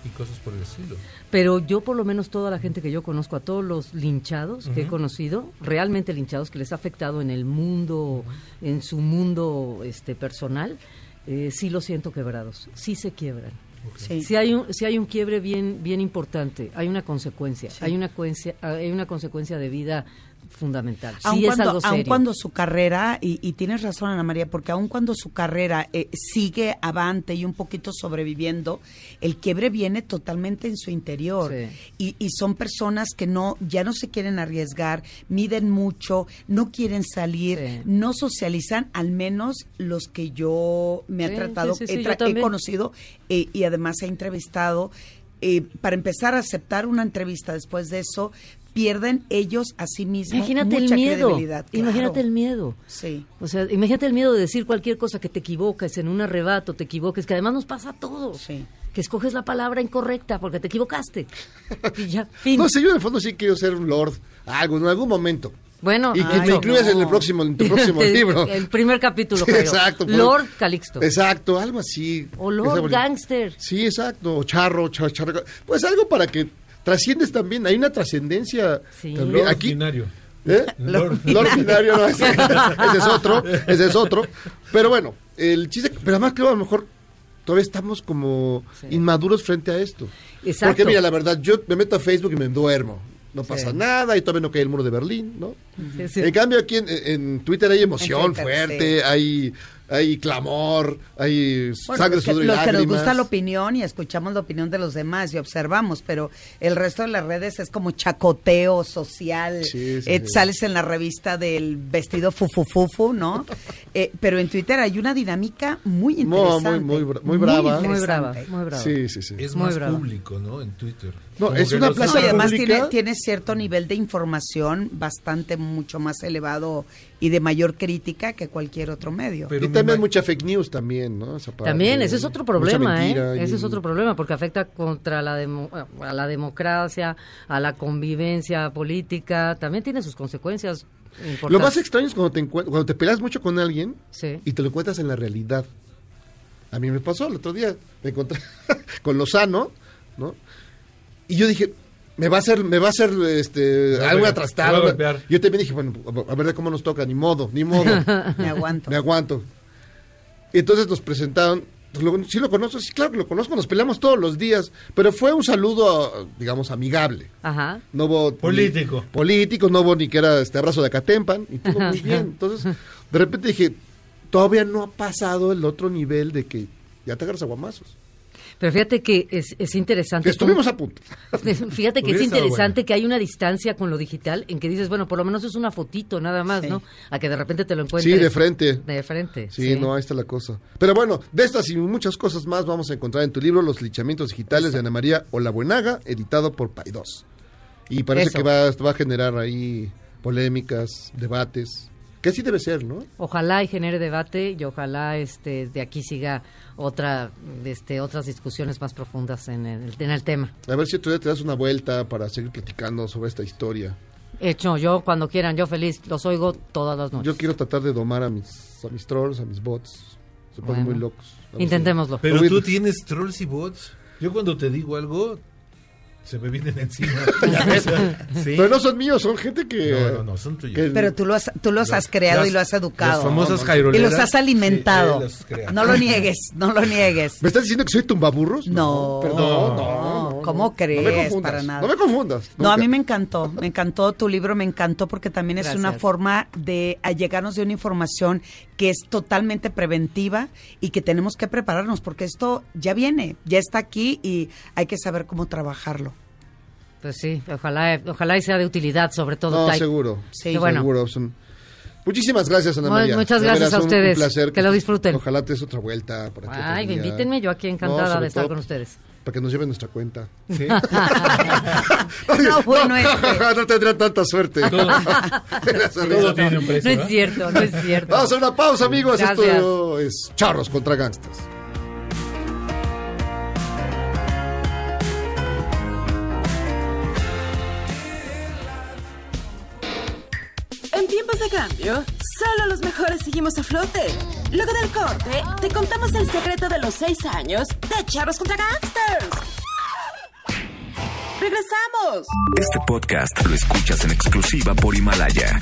y cosas por el estilo.
Pero yo por lo menos toda la gente que yo conozco, a todos los linchados que he conocido, realmente linchados que les ha afectado en el mundo, en su mundo este personal, eh, sí lo siento quebrados, sí se quiebran.
Sí.
Si hay un si hay un quiebre bien bien importante, hay una consecuencia, hay una cuencia- hay una consecuencia de vida fundamental. Sí
aun,
es
cuando, aun su carrera, y, y tienes razón Ana María, porque aun cuando su carrera eh, sigue avante y un poquito sobreviviendo, el quiebre viene totalmente en su interior. Y, y son personas que no ya no se quieren arriesgar, miden mucho, no quieren salir, no socializan, al menos los que yo me
Sí,
he tratado, he, tra- conocido eh, y además he entrevistado. eh, para empezar a aceptar una entrevista después de eso, pierden ellos a sí mismos
Imagínate el miedo.
credibilidad. claro.
Imagínate el miedo.
Sí.
O sea, imagínate el miedo de decir cualquier cosa que te equivoques en un arrebato, te equivoques, que además nos pasa a todos. Que escoges la palabra incorrecta porque te equivocaste. Y ya, fin.
No sé, yo en el fondo sí quiero ser un lord, algo, en algún momento.
Bueno,
y que
ay,
me incluyas
no.
en el próximo, en tu próximo libro.
El primer capítulo,
Sí,
Jairo.
exacto. pues.
Lord Calixto.
Exacto, algo así.
O Lord Gangster.
Sí, exacto. O charro, char- charro. Pues algo para que trasciendes también. Hay una trascendencia también.
Lord
Aquí,
binario.
¿Eh?
Lord.
Lord binario, no, ese, ese es otro, ese es otro. Pero bueno, el chiste, pero además creo a lo mejor todavía estamos como inmaduros frente a esto.
Exacto.
Porque mira, la verdad, yo me meto a Facebook y me duermo. No pasa
Sí.
nada y todavía no cae el muro de Berlín, ¿no?
Sí, sí.
En cambio aquí en, en Twitter hay emoción
Twitter,
fuerte,
sí.
hay, hay clamor, hay
Bueno,
sangre,
los que,
sudor y
los que nos gusta la opinión y escuchamos la opinión de los demás y observamos, pero el resto de las redes es como chacoteo social.
Sí, sí,
Eh,
sí.
Sales en la revista del vestido fufufufu, ¿no? Eh, pero en Twitter hay una dinámica muy
No,
interesante.
muy, muy, bra- muy brava.
Muy brava, muy brava.
Sí, sí, sí.
Es
Muy
más
brava.
público, ¿no? En Twitter.
No, es una plaza
No, y además tiene, tiene cierto nivel de información bastante mucho más elevado y de mayor crítica que cualquier otro medio.
y también mucha fake news también, ¿no? Esa parte,
También, ese es otro problema,
mentira
¿eh?
y-
Ese es otro problema porque afecta contra la demo- a la democracia, a la convivencia política, también tiene sus consecuencias importantes.
Lo más extraño es cuando te, cuando te peleas mucho con alguien
Sí.
y te lo encuentras en la realidad. A mí me pasó el otro día, me encontré con Lozano, ¿no? Y yo dije, me va a hacer, me va a hacer este,
Me va a
alguna
pegar,
trastada.
me va a golpear.
Yo también dije, bueno, a ver de cómo nos toca, ni modo, ni modo.
Me aguanto.
me aguanto. Y entonces nos presentaron, pues, lo- sí lo conozco, sí, claro que lo conozco, nos peleamos todos los días, pero fue un saludo, digamos, amigable.
Ajá.
No hubo
Político.
ni- político, no hubo ni que era este abrazo de Acatempan y todo muy bien. Entonces, de repente dije, todavía no ha pasado el otro nivel de que ya te agarras aguamazos.
Pero fíjate que es, es interesante.
Que estuvimos a punto.
Fíjate que es interesante que hay una distancia con lo digital en que dices, bueno, por lo menos es una fotito nada más, ¿no? A que de repente te lo encuentres.
Sí, de frente.
De frente.
Sí, no, ahí está la cosa. Pero bueno, de estas y muchas cosas más vamos a encontrar en tu libro Los lichamientos digitales de Ana María Olabuenaga, editado por Paidós. Y parece
Eso.
que va, va a generar ahí polémicas, debates, que así debe ser, ¿no?
Ojalá y genere debate y ojalá este de aquí siga otra este otras discusiones más profundas en el, en el tema.
A ver si otro día te das una vuelta para seguir platicando sobre esta historia.
Hecho, yo cuando quieran, yo feliz, los oigo todas las noches.
Yo quiero tratar de domar a mis, a mis trolls, a mis bots. Se ponen
Bueno,
muy locos.
Intentémoslo.
Pero tú tienes trolls y bots. Yo cuando te digo algo, se me vienen encima. Sí.
Pero no son míos, son gente que...
No, no, no, son tuyos.
que-
Pero tú, lo has, tú los has creado
las-
y lo has educado.
las famosas
y
jairoleras.
los has alimentado.
Sí,
no lo niegues, no lo niegues.
¿Me estás diciendo que soy tumbaburros?
No,
perdón, no, no, no,
¿Cómo
no.
crees?
No me
Para nada.
No me confundas.
No, a mí me encantó, me encantó tu libro, me encantó porque también es una forma de allegarnos de una información que es totalmente preventiva y que tenemos que prepararnos porque esto ya viene, ya está aquí y hay que saber cómo trabajarlo.
Pues sí, ojalá ojalá y sea de utilidad sobre todo.
No, seguro.
Sí, bueno.
Seguro. son- Muchísimas gracias, Ana María.
muchas gracias a ustedes.
Un placer.
Que lo disfruten.
Ojalá te des otra vuelta. Por aquí
Ay,
día.
invítenme, yo aquí encantada de estar
todo
con ustedes.
Para que nos lleven nuestra cuenta.
Sí.
No, bueno, este.
no tendrán tanta suerte.
Todo- todo tiene un precio.
No es cierto, no es cierto.
Vamos a una pausa, amigos.
Gracias.
Esto es Charros contra Gangsters.
Tiempos de cambio, solo los mejores seguimos a flote. Luego del corte, te contamos el secreto de los seis años de Charros contra Gangsters. ¡Regresamos!
Este podcast lo escuchas en exclusiva por Himalaya.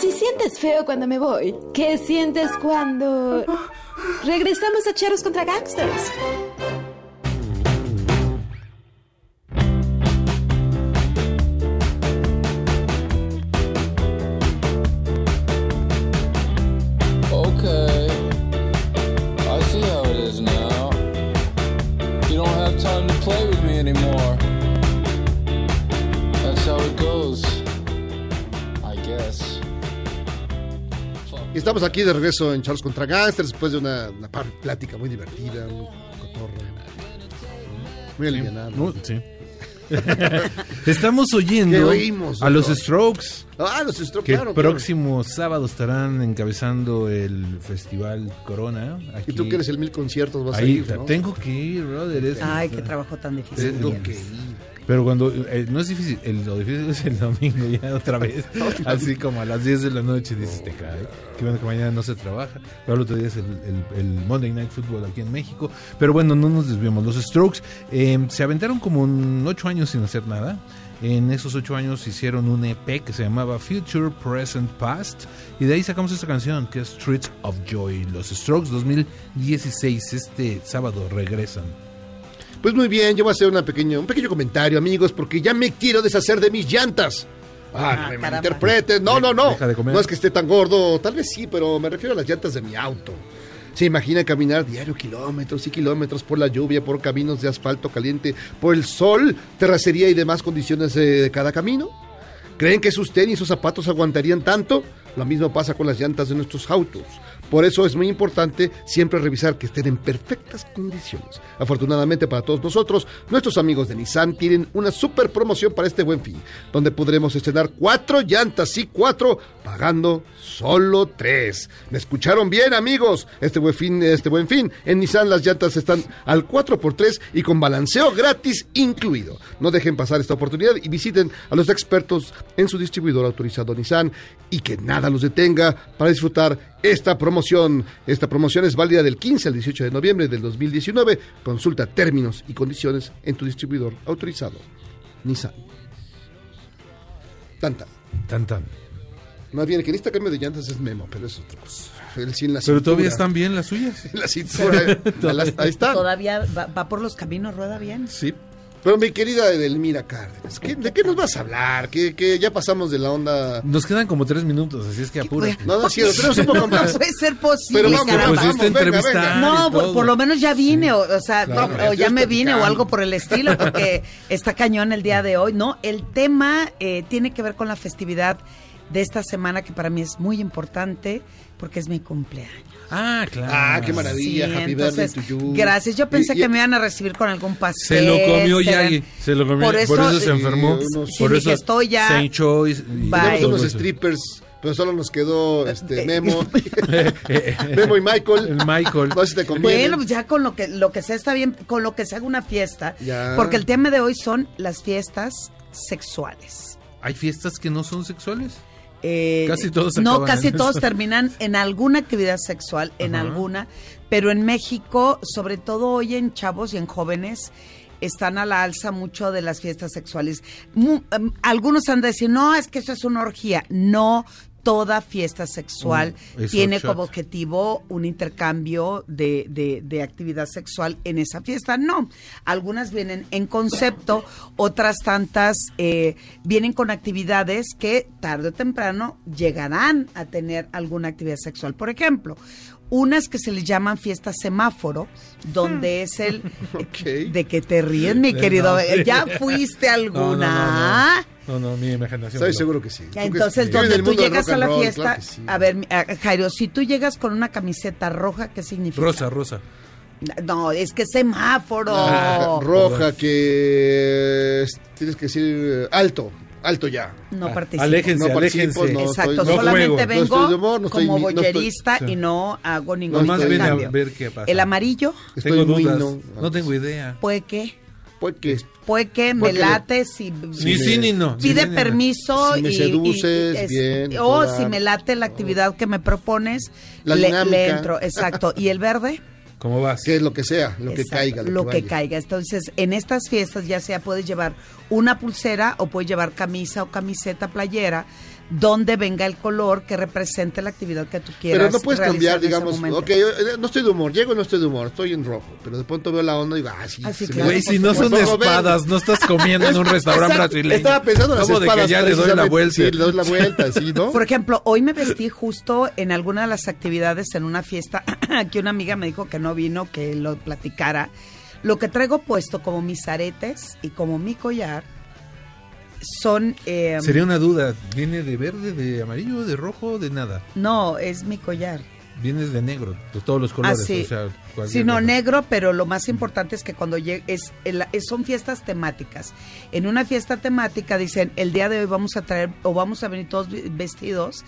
Si sientes feo cuando me voy, ¿qué sientes cuando... Regresamos a Charros contra Gangsters?
Y estamos aquí de regreso en Charlos contra Gangsters después de una, plática muy divertida, un cotorro. Muy alivianado.
Muy- sí. Estamos
¿Qué
oyendo
oímos,
a los? Strokes.
Ah, los Strokes,
que
claro,
el
claro.
próximo sábado estarán encabezando el Festival Corona. Aquí.
Y tú que eres el mil conciertos vas
Ahí,
a ir, ¿no?
Tengo que ir, brother. es-
Ay, qué trabajo tan difícil.
Tengo que ir. Pero cuando eh, no es difícil, el, lo difícil es el domingo ya otra vez, así como a las 10 de la noche dices, te cae, que bueno que mañana no se trabaja, pero el otro día es el, el- el Monday Night Football aquí en México, pero bueno, no nos desviemos, los Strokes eh, se aventaron como un ocho años sin hacer nada, en esos ocho años hicieron un EP que se llamaba Future, Present, Past, y de ahí sacamos esta canción que es Streets of Joy, los Strokes 2016, este sábado regresan.
Pues muy bien, yo voy a hacer una pequeña, un pequeño comentario, amigos, porque ya me quiero deshacer de mis llantas. Ah, no me
caramba.
malinterpreten. No, no, no.
Deja de comer.
No es que esté tan gordo, tal vez sí, pero me refiero a las llantas de mi auto. ¿Se imagina caminar diario kilómetros y kilómetros por la lluvia, por caminos de asfalto caliente, por el sol, terracería y demás condiciones eh, de cada camino? ¿Creen que sus tenis o zapatos aguantarían tanto? Lo mismo pasa con las llantas de nuestros autos. Por eso es muy importante siempre revisar que estén en perfectas condiciones. Afortunadamente para todos nosotros, nuestros amigos de Nissan tienen una super promoción para este buen fin, donde podremos estrenar cuatro llantas, sí, cuatro, pagando solo tres. ¿Me escucharon bien, amigos? Este buen fin, este buen fin, en Nissan las llantas están al 4x3 y con balanceo gratis incluido. No dejen pasar esta oportunidad y visiten a los expertos en su distribuidor autorizado Nissan y que nada los detenga para disfrutar esta promoción. Esta promoción es válida del 15 al 18 de noviembre del 2019. Consulta términos y condiciones en tu distribuidor autorizado. Nissan. Tanta.
Tan tan.
Más bien, el que necesita cambio de llantas es Memo, pero es otro. Él sí en la
Pero todavía están bien las suyas.
En la cintura. las- ahí está.
Todavía va, va por los caminos, rueda bien.
Sí.
Pero mi querida Edelmira Cárdenas, ¿qué- ¿de qué nos vas a hablar? Que, que ya pasamos de la onda...
Nos quedan como tres minutos, así es que apúrate.
No, no es cierto, tenemos un poco más.
Puede ser posible,
Pero vamos,
caramba.
pues esta entrevista
No, por, por lo menos ya vine, o, o sea,
Claro.
no, o ya me vine o algo por el estilo, porque está cañón el día de hoy. No, el tema eh, tiene que ver con la festividad de esta semana que para mí es muy importante porque es mi cumpleaños.
Ah, claro.
Ah, qué maravilla,
Sí,
happy
entonces,
birthday to you.
Gracias. Yo pensé
Y- y-
que me iban a recibir con algún pastel.
Se lo comió Yagi, se lo comió,
Por
por
eso,
se enfermó,
Sí,
por
dije,
eso
estoy ya.
Saint Choice y todo
unos strippers, pero solo nos quedó este Memo.
Eh,
Memo y Michael.
El Michael.
No si te conviene.
Bueno, pues ya con lo que lo que sea está bien, con lo que se haga una fiesta,
Ya.
porque el tema de hoy son las fiestas sexuales.
¿Hay fiestas que no son sexuales?
Eh,
Casi todos
No, casi
en
todos terminan en alguna actividad sexual, en
Ajá.
alguna, pero en México, sobre todo hoy en chavos y en jóvenes, están a la alza mucho de las fiestas sexuales. Mu- em, algunos han de decir, no, es que eso es una orgía. No, toda fiesta sexual
Mm,
tiene
shot.
como objetivo un intercambio de, de- de actividad sexual en esa fiesta. No, algunas vienen en concepto, otras tantas eh, vienen con actividades que tarde o temprano llegarán a tener alguna actividad sexual. Por ejemplo, unas que se les llaman fiestas semáforo, donde es el... De que te ríes, mi querido.
no.
¿Ya fuiste
No,
alguna?
No, no, no, no, mi imaginación.
Estoy seguro que sí.
Entonces,
que-
donde tú llegas a la
roll,
fiesta,
claro sí.
a ver, Jairo, si tú llegas con una camiseta roja, ¿qué significa?
Rosa, rosa.
No, es que semáforo.
Ah, roja que es- tienes que decir eh, alto, alto ya.
No
Ah,
participo.
aléjense,
No participo,
aléjense.
no
Exacto,
estoy- no
solamente
juego,
vengo
de humor, no estoy
como
mi- no estoy-
boyerista
sí.
y no hago ningún
Nomás ven a
intercambio.
ver qué pasa.
El amarillo,
Estoy
Tengo
muy
dudas.
no.
No, tengo idea.
puede que,
Pues que
puede que me late si
Ni sí ni no. ni
pide
ni
permiso
Si me
y,
seduces,
y- es-
bien,
o
toda-
si me late la actividad que me propones,
La
le, le entro, exacto. ¿Y el verde?
¿Cómo vas?
que es lo que sea, lo que caiga.
Lo que caiga. Entonces, en estas fiestas ya sea puedes llevar una pulsera o puedes llevar camisa o camiseta, playera, donde venga el color que represente la actividad que tú quieras.
Pero no puedes cambiar, digamos, ok, yo, no estoy de humor, llego y no estoy de humor, estoy en rojo, pero de pronto veo la onda y digo, ah, sí,
sí,
se me
claro,
Güey, si no son espadas, no estás comiendo en un restaurante brasileño.
Estaba pensando en las
¿Cómo de
espadas.
que ya le doy la vuelta?
Sí, le doy la vuelta, sí, ¿no?
Por ejemplo, hoy me vestí justo en alguna de las actividades en una fiesta que una amiga me dijo que no vino, que lo platicara. Lo que traigo puesto como mis aretes y como mi collar son... eh,
Sería una duda. ¿Viene de verde, de amarillo, de rojo, de nada?
No, es mi collar.
Vienes de negro, de todos los colores.
Ah, sí.
o sea,
Sí, no, negro, pero lo más importante es que cuando llegue, es, es- son fiestas temáticas. En una fiesta temática dicen, el día de hoy vamos a traer o vamos a venir todos vestidos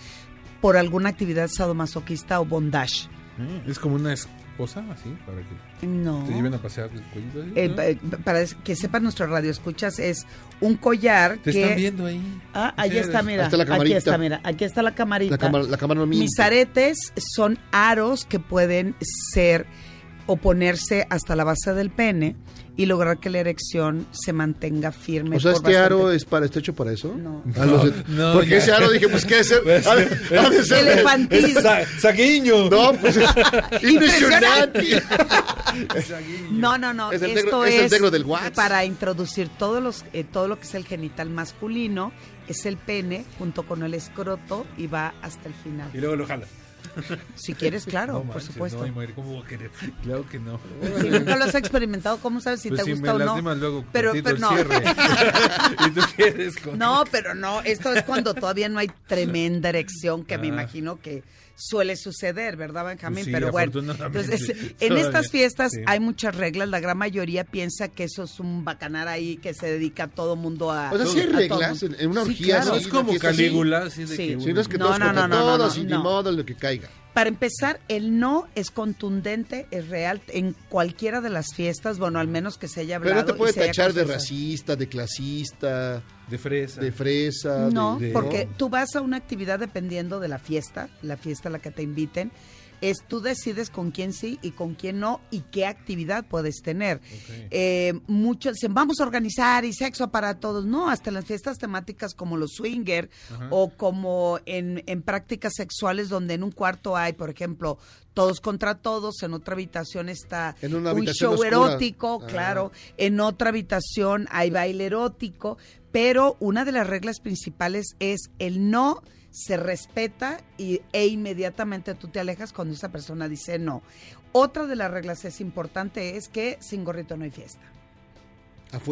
por alguna actividad sadomasoquista o bondage.
Eh, Es como una esposa, así, para que
No.
te lleven a pasear el cuellito.
Eh, para que sepan nuestro radio escuchas, es un collar
Te
que...
están viendo ahí.
Ah, ahí
Sí,
está, mira.
Ahí está la
aquí está, mira. Aquí está la camarita.
La cámara, la cámara no.
Mis aretes son aros que pueden ser o ponerse hasta la base del pene y lograr que la erección se mantenga firme.
O sea,
por
este aro es para, está hecho para eso.
No.
Los de-
No,
porque
ya.
ese aro dije, pues qué es ser.
Pues,
Ha de- ha de ser-
Elefantismo.
Sa- ¡Saguiño!
No, pues impresionante.
No, no, no.
Es el
Esto
negro- es el
es
negro del Watts.
para introducir todos los, eh, todo lo que es el genital masculino, es el pene junto con el escroto y va hasta el final.
Y luego lo jalas.
Si quieres, claro,
No
por
manches,
supuesto.
No, mujer, ¿cómo voy a querer? Claro que no.
Si nunca lo has experimentado, ¿cómo sabes si
Pues
te
si
gusta
me
o no?
luego
pero, pero no.
cierre. y tú quieres con...
No, pero no, esto es cuando todavía no hay tremenda erección, que me
Ah.
imagino que suele suceder, ¿verdad, Benjamín?
Sí,
pero bueno, entonces, en
todavía,
estas fiestas
sí.
hay muchas reglas, la gran mayoría piensa que eso es un bacanar ahí que se dedica a todo mundo a...
O sea, sí hay reglas en, una
Sí,
orgía.
claro.
así,
es como. Calígula, así de
Sí.
que...
Si no es que
No,
todos
no,
contra
no, no, no,
todos
no,
y ni
no.
modo lo que caiga.
Para empezar, el no es contundente, es real en cualquiera de las fiestas, bueno, al menos que se haya hablado.
Pero no te puede tachar de racista, de clasista,
De fresa.
de fresa.
No,
de- de-
porque tú vas a una actividad dependiendo de la fiesta, la fiesta a la que te inviten. Es tú decides con quién sí y con quién no y qué actividad puedes tener. Eh, muchos dicen, vamos a organizar y sexo para todos. No, hasta en las fiestas temáticas como los swinger
Ajá.
o como en, en prácticas sexuales donde en un cuarto hay, por ejemplo, todos contra todos, en otra habitación está
En una
un show
oscura.
erótico,
Ah.
claro, en otra habitación hay baile erótico, pero una de las reglas principales es el no se respeta y, e inmediatamente tú te alejas cuando esa persona dice no. Otra de las reglas es importante es que sin gorrito no hay fiesta.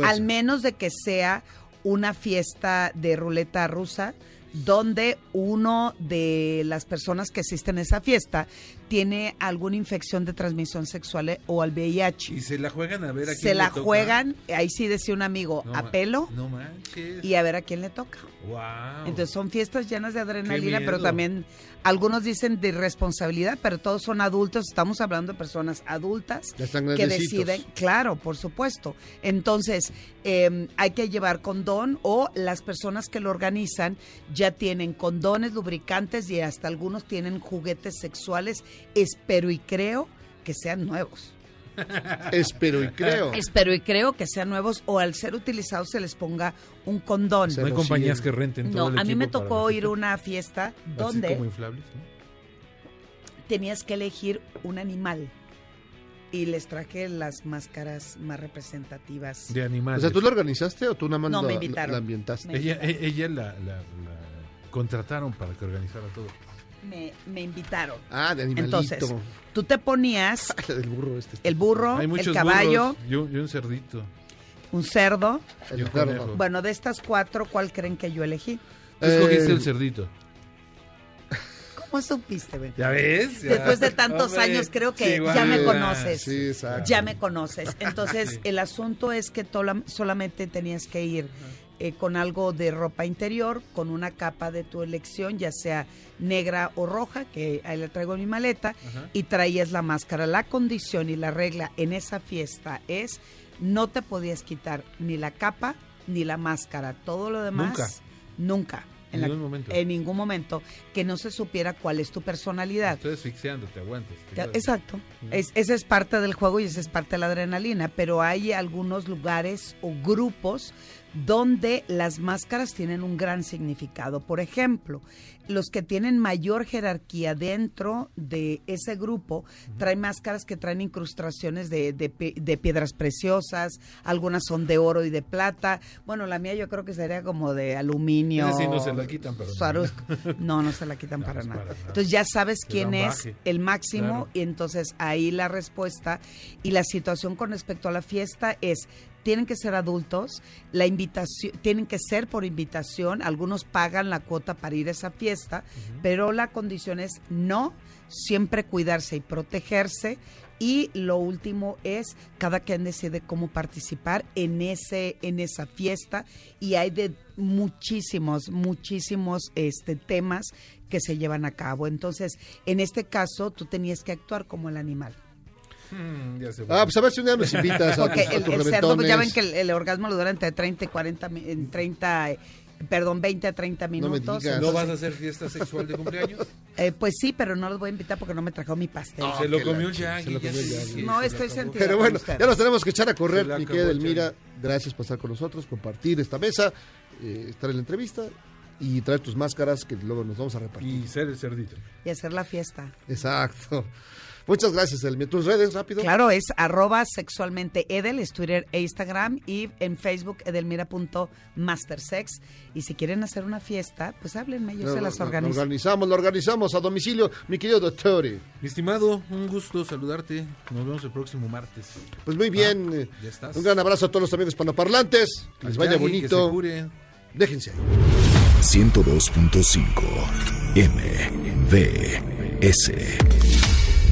Al menos de que sea una fiesta de ruleta rusa donde uno de las personas que asisten a esa fiesta tiene alguna infección de transmisión sexual eh, o al VIH.
Y se la juegan a ver a quién
Se
le
la
toca.
juegan, ahí sí decía un amigo,
No
a pelo
No manches.
y a ver a quién le toca.
Wow.
Entonces son fiestas llenas de adrenalina, pero también algunos dicen de irresponsabilidad, pero todos son adultos, estamos hablando de personas adultas que deciden, claro, por supuesto. Entonces eh, hay que llevar condón o las personas que lo organizan ya tienen condones, lubricantes y hasta algunos tienen juguetes sexuales, espero y creo que sean nuevos.
Espero y creo.
Espero y creo que sean nuevos o al ser utilizados se les ponga un condón.
No hay compañías que renten todo
No,
el
a mí me tocó ir a una fiesta
Así
donde
como inflables, ¿no?
tenías que elegir un animal y les traje las máscaras más representativas.
De
O
animales.
sea, ¿tú lo organizaste o tú nada más
No,
la-
me
la,
invitaron.
la ambientaste?
Me
Ella, ella la, la- la contrataron para que organizara todo.
Me, me invitaron.
Ah, de animalito.
Entonces, tú te ponías
La del burro este.
el burro,
Hay
el caballo,
burros y un, cerdito.
un cerdo.
Y un conejo.
Bueno, de estas cuatro, ¿cuál creen que yo elegí?
Tú escogiste
Eh,
el cerdito.
¿Cómo supiste, Ben?
¿Ya ves? Ya.
Después de tantos
Hombre,
años, creo que
sí,
ya me conoces.
Sí, exacto.
Ya me conoces. Entonces,
Sí.
el asunto es que tola- solamente tenías que ir eh, con algo de ropa interior, con una capa de tu elección, ya sea negra o roja, que ahí le traigo en mi maleta,
Ajá.
y traías la máscara. La condición y la regla en esa fiesta es no te podías quitar ni la capa ni la máscara. Todo lo demás,
Nunca.
nunca.
En
la-
ningún momento.
En ningún momento. Que no se supiera cuál es tu personalidad.
Estoy asfixiando, te aguantas.
Exacto. Es, esa es parte del juego y esa es parte de la adrenalina, pero hay algunos lugares o grupos donde las máscaras tienen un gran significado. Por ejemplo, los que tienen mayor jerarquía dentro de ese grupo traen máscaras que traen incrustaciones de, de pi- de piedras preciosas, algunas son de oro y de plata. Bueno, la mía yo creo que sería como de aluminio.
No se la quitan, pero no.
Swarovski. No, no se la quitan para, nada.
para nada.
Entonces ya sabes quién es
baje.
el máximo
Claro.
y entonces ahí la respuesta y la situación con respecto a la fiesta es tienen que ser adultos, la invitación tienen que ser por invitación, algunos pagan la cuota para ir a esa fiesta, pero la condición es no, siempre cuidarse y protegerse y lo último es cada quien decide cómo participar en ese en esa fiesta y hay de muchísimos muchísimos este temas que se llevan a cabo. Entonces, en este caso tú tenías que actuar como el animal.
Mm, ya se
Ah, pues a ver si un día nos invitas a,
Porque
tus, a
el,
tus
el cerdo, pues, ya ven que el, el orgasmo lo dura entre 30 y 40, mi- en 30, eh, perdón, 20 a 30
me
minutos.
¿No vas a hacer fiesta sexual de cumpleaños?
eh, pues sí, pero no los voy a invitar porque no me trajo mi pastel.
se lo
que
comió
la
el
ch-
Yagi.
se lo comió el
se
No, estoy
acabó.
sentida.
Pero bueno, ya nos tenemos que echar a correr, mi querida. Gracias por estar con nosotros, compartir esta mesa, eh, estar en la entrevista y traer tus máscaras que luego nos vamos a repartir.
Y ser el cerdito.
Y hacer la fiesta.
Exacto. Muchas gracias, Delmira. ¿Tus redes, rápido?
Claro, es arroba sexualmente Edel, es Twitter e Instagram y en Facebook edelmira.mastersex. Y si quieren hacer una fiesta, pues háblenme, yo se las organizo.
Lo organizamos, lo organizamos a domicilio, mi querido doctor.
Mi estimado, un gusto saludarte. Nos vemos el próximo martes.
Pues muy bien. eh,
ya estás.
Un gran abrazo a todos los amigos panoparlantes. Que les vaya bonito.
Que se cure.
Déjense ahí.
102.5 MVS